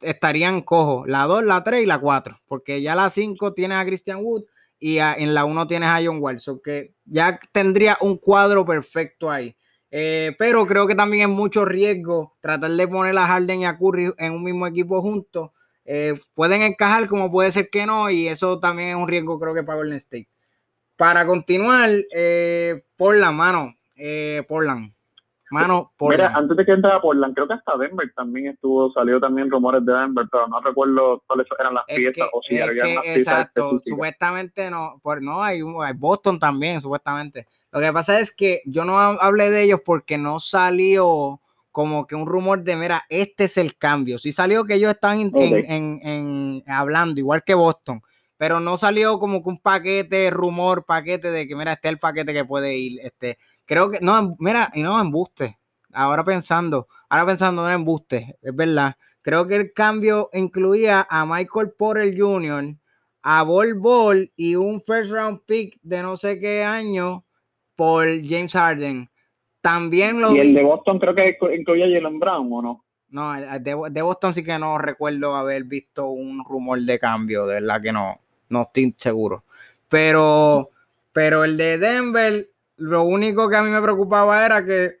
estarían cojos, la 2, la 3 y la 4, porque ya la 5 tiene a Christian Wood y en la 1 tienes a John Wall, que ya tendría un cuadro perfecto ahí. Eh, pero creo que también es mucho riesgo tratar de poner a Harden y a Curry en un mismo equipo juntos. Eh, pueden encajar como puede ser que no, y eso también es un riesgo creo que para Golden State. Para continuar, eh, Portland, mano, eh, Portland. Mano, Portland. Mira, antes de que entrara Portland, creo que hasta Denver también estuvo, salió también rumores de Denver, pero no recuerdo cuáles eran las piezas o si había piezas Exacto, supuestamente no, pues no, hay, hay Boston también, supuestamente. Lo que pasa es que yo no hablé de ellos porque no salió como que un rumor de, mira, este es el cambio. Sí salió que ellos están en, en, hablando, igual que Boston, pero no salió como que un paquete, rumor, paquete de que, mira, este es el paquete que puede ir. Este, creo que, no, mira, y no embuste. Ahora pensando, ahora pensando, no embuste, es verdad. Creo que el cambio incluía a Michael Porter Jr., a Bol Bol y un first round pick de no sé qué año por James Harden. También lo Y el de Boston creo que incluía a Jalen Brown, ¿o no? No, de, de, Boston sí que no recuerdo haber visto un rumor de cambio, de verdad que no no estoy seguro. Pero, pero el de Denver, lo único que a mí me preocupaba era que,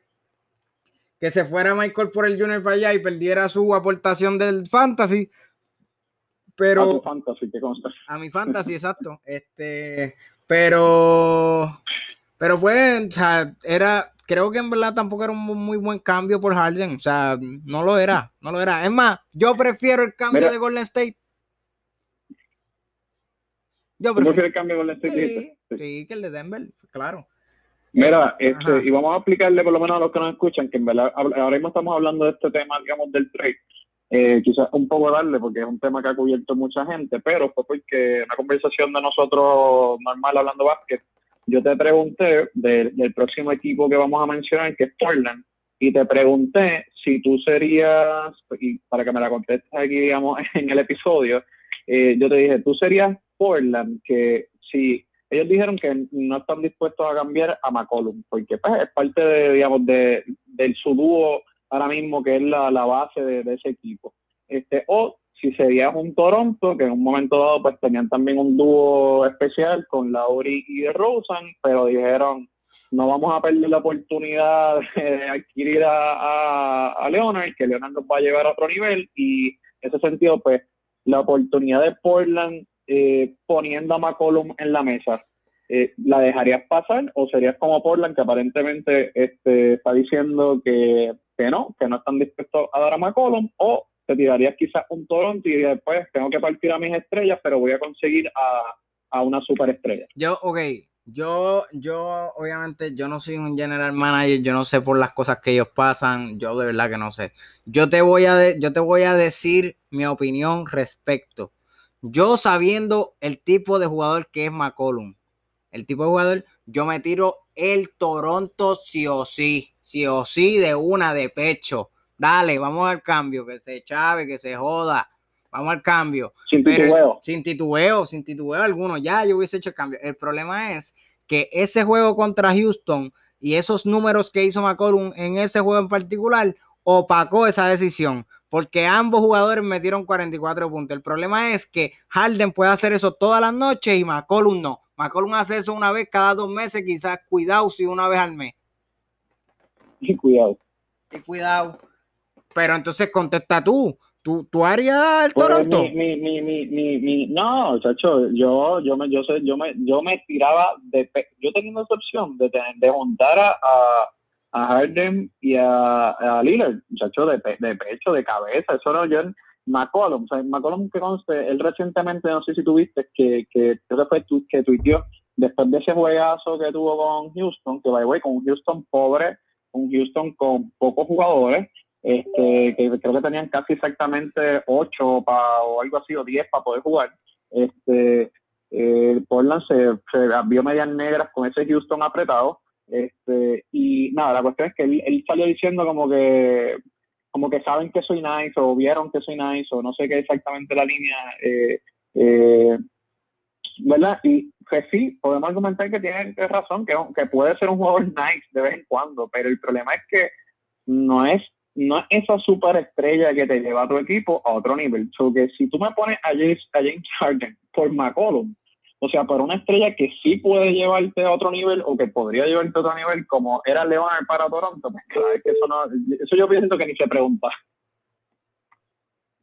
que se fuera Michael por el Junior para allá y perdiera su aportación del fantasy. Pero. A tu fantasy, ¿qué consta? A mi fantasy, exacto. Este, pero. Pero fue, o sea, era, creo que en verdad tampoco era un muy buen cambio por Harden. O sea, no lo era, no lo era. Es más, yo prefiero el cambio de Golden State yo prefiero el cambio con la sí, sí, que el de Denver, claro. Mira, este, y vamos a explicarle por lo menos a los que nos escuchan que en verdad ahora mismo estamos hablando de este tema, digamos, del trade. Eh, quizás un poco darle porque es un tema que ha cubierto mucha gente, pero fue porque una conversación de nosotros normal hablando básquet, yo te pregunté del próximo equipo que vamos a mencionar, que es Portland, y te pregunté si tú serías, y para que me la contestes aquí, digamos, en el episodio, eh, yo te dije, tú serías Portland, que si ellos dijeron que no están dispuestos a cambiar a McCollum, porque pues, es parte de, digamos, de, del su dúo ahora mismo, que es la, base de, ese equipo. Este, o si sería un Toronto, que en un momento dado pues tenían también un dúo especial con Lauri y Rosen, pero dijeron, no vamos a perder la oportunidad de adquirir a, a, Leonard, que Leonard nos va a llevar a otro nivel, y en ese sentido, pues, la oportunidad de Portland eh, poniendo a McCollum en la mesa, eh, ¿la dejarías pasar o serías como Portland que aparentemente este, está diciendo que, que no, que no están dispuestos a dar a McCollum o te tirarías quizás un Toronto y después tengo que partir a mis estrellas, pero voy a conseguir a, a una superestrella? Yo, ok, yo, yo, obviamente, yo no soy un general manager, yo no sé por las cosas que ellos pasan, yo de verdad que no sé. Yo te voy a, yo te voy a decir mi opinión respecto. Yo sabiendo el tipo de jugador que es McCollum, el tipo de jugador, yo me tiro el Toronto sí o sí, sí o sí de una de pecho. Dale, vamos al cambio, que se chave, que se joda. Vamos al cambio. Sin titubeo. sin titubeo, sin titubeo alguno. Ya yo hubiese hecho el cambio. El problema es que ese juego contra Houston y esos números que hizo McCollum en ese juego en particular opacó esa decisión porque ambos jugadores metieron 44 puntos. El problema es que Harden puede hacer eso todas las noches y McCollum no. McCollum hace eso una vez cada dos meses, quizás cuidado si una vez al mes. Y cuidado. Y cuidado. Pero entonces contesta tú. ¿Tú, tú harías el Pues, Toronto? mi, mi, mi, mi, mi- no, chacho, yo, yo me, yo sé, yo me, yo me tiraba de, yo teniendo esa opción de, de juntar a, a, a Harden y a, a Lillard, chacho, de, pe- de pecho, de cabeza, eso era yo McCollum, o sea, McCollum que conste, él recientemente, no sé si tuviste, que, que que fue que tuiteó, después de ese juegazo que tuvo con Houston, que by the way, con un Houston pobre, un Houston con pocos jugadores, este, que creo que tenían casi exactamente 8 pa, o algo así, o 10 para poder jugar. Este, eh, Portland se, se vio medias negras con ese Houston apretado. Este, y nada, la cuestión es que él, salió diciendo como que como que saben que soy nice o vieron que soy nice o no sé qué exactamente la línea eh, eh, ¿verdad? Y que sí, podemos argumentar que tiene razón, que, que puede ser un jugador nice de vez en cuando, pero el problema es que no es no es esa superestrella que te lleva a tu equipo a otro nivel. So que si tú me pones a James, a James Harden por McCollum, o sea, por una estrella que sí puede llevarte a otro nivel o que podría llevarte a otro nivel, como era Leonard para Toronto, pues claro, es que eso, no, eso yo pienso que ni se pregunta.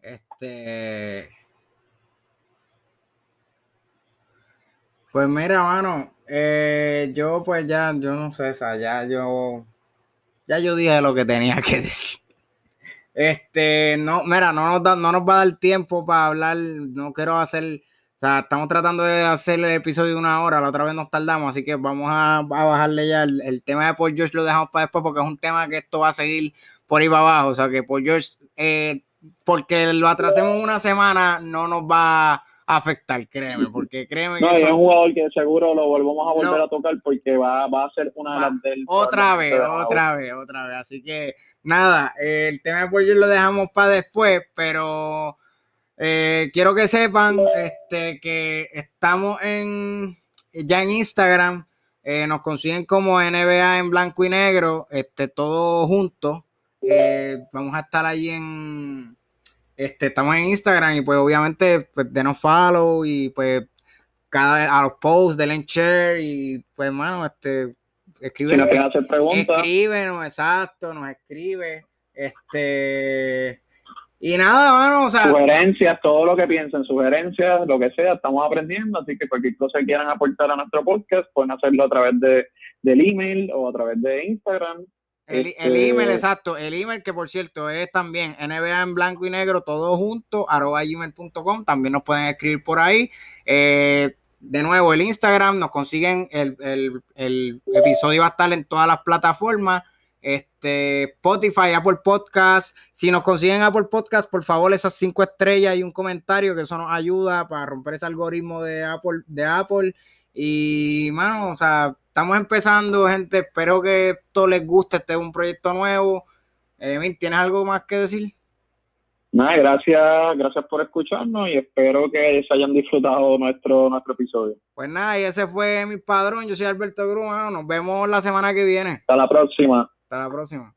Este. Pues mira, mano, eh, yo pues ya, yo no sé, o sea, ya yo, ya yo dije lo que tenía que decir. Este, no, mira, no nos, da, no nos va a dar tiempo para hablar, no quiero hacer, o sea, estamos tratando de hacer el episodio de una hora, la otra vez nos tardamos, así que vamos a, a bajarle ya el, el, tema de Paul George lo dejamos para después porque es un tema que esto va a seguir por ahí para abajo, o sea, que Paul George, eh, porque lo atrasemos una semana, no nos va a afectar, créeme, porque créeme no, que es un jugador que seguro lo volvemos a volver No. a tocar porque va, va a ser una de las del otra vez, otra vez, otra vez. Así que nada, el tema de Pollo lo dejamos para después, pero eh, quiero que sepan este, que estamos en ya en Instagram. eh, nos consiguen como NBA en blanco y negro, este, todo junto. Eh, vamos a estar ahí en. Este, estamos en Instagram y pues obviamente pues, denos follow y pues cada a los posts denle en share y pues hermano este Si escribe nos quieren hacer preguntas, escríbenos exacto nos escribe este y nada mano o sea sugerencias, todo lo que piensen, sugerencias, lo que sea, estamos aprendiendo, así que cualquier cosa que quieran aportar a nuestro podcast, pueden hacerlo a través de, del email o a través de Instagram. el, este- el email exacto el email que por cierto es también NBA en blanco y negro todo junto arroba gmail.com también nos pueden escribir por ahí Eh, de nuevo el Instagram nos consiguen el, el, el episodio va a estar en todas las plataformas este, Spotify, Apple Podcast. Si nos consiguen Apple Podcast, por favor, esas cinco estrellas y un comentario, que eso nos ayuda para romper ese algoritmo de Apple, de Apple. Y, mano, o sea, estamos empezando, gente. Espero que esto les guste. Este es un proyecto nuevo. Eh, Min, ¿Tienes algo más que decir? Nada, gracias, gracias por escucharnos y espero que se hayan disfrutado nuestro, nuestro episodio. Pues nada, y ese fue mi padrón. Yo soy Alberto Cruz. mano. Nos vemos la semana que viene. Hasta la próxima. Hasta la próxima.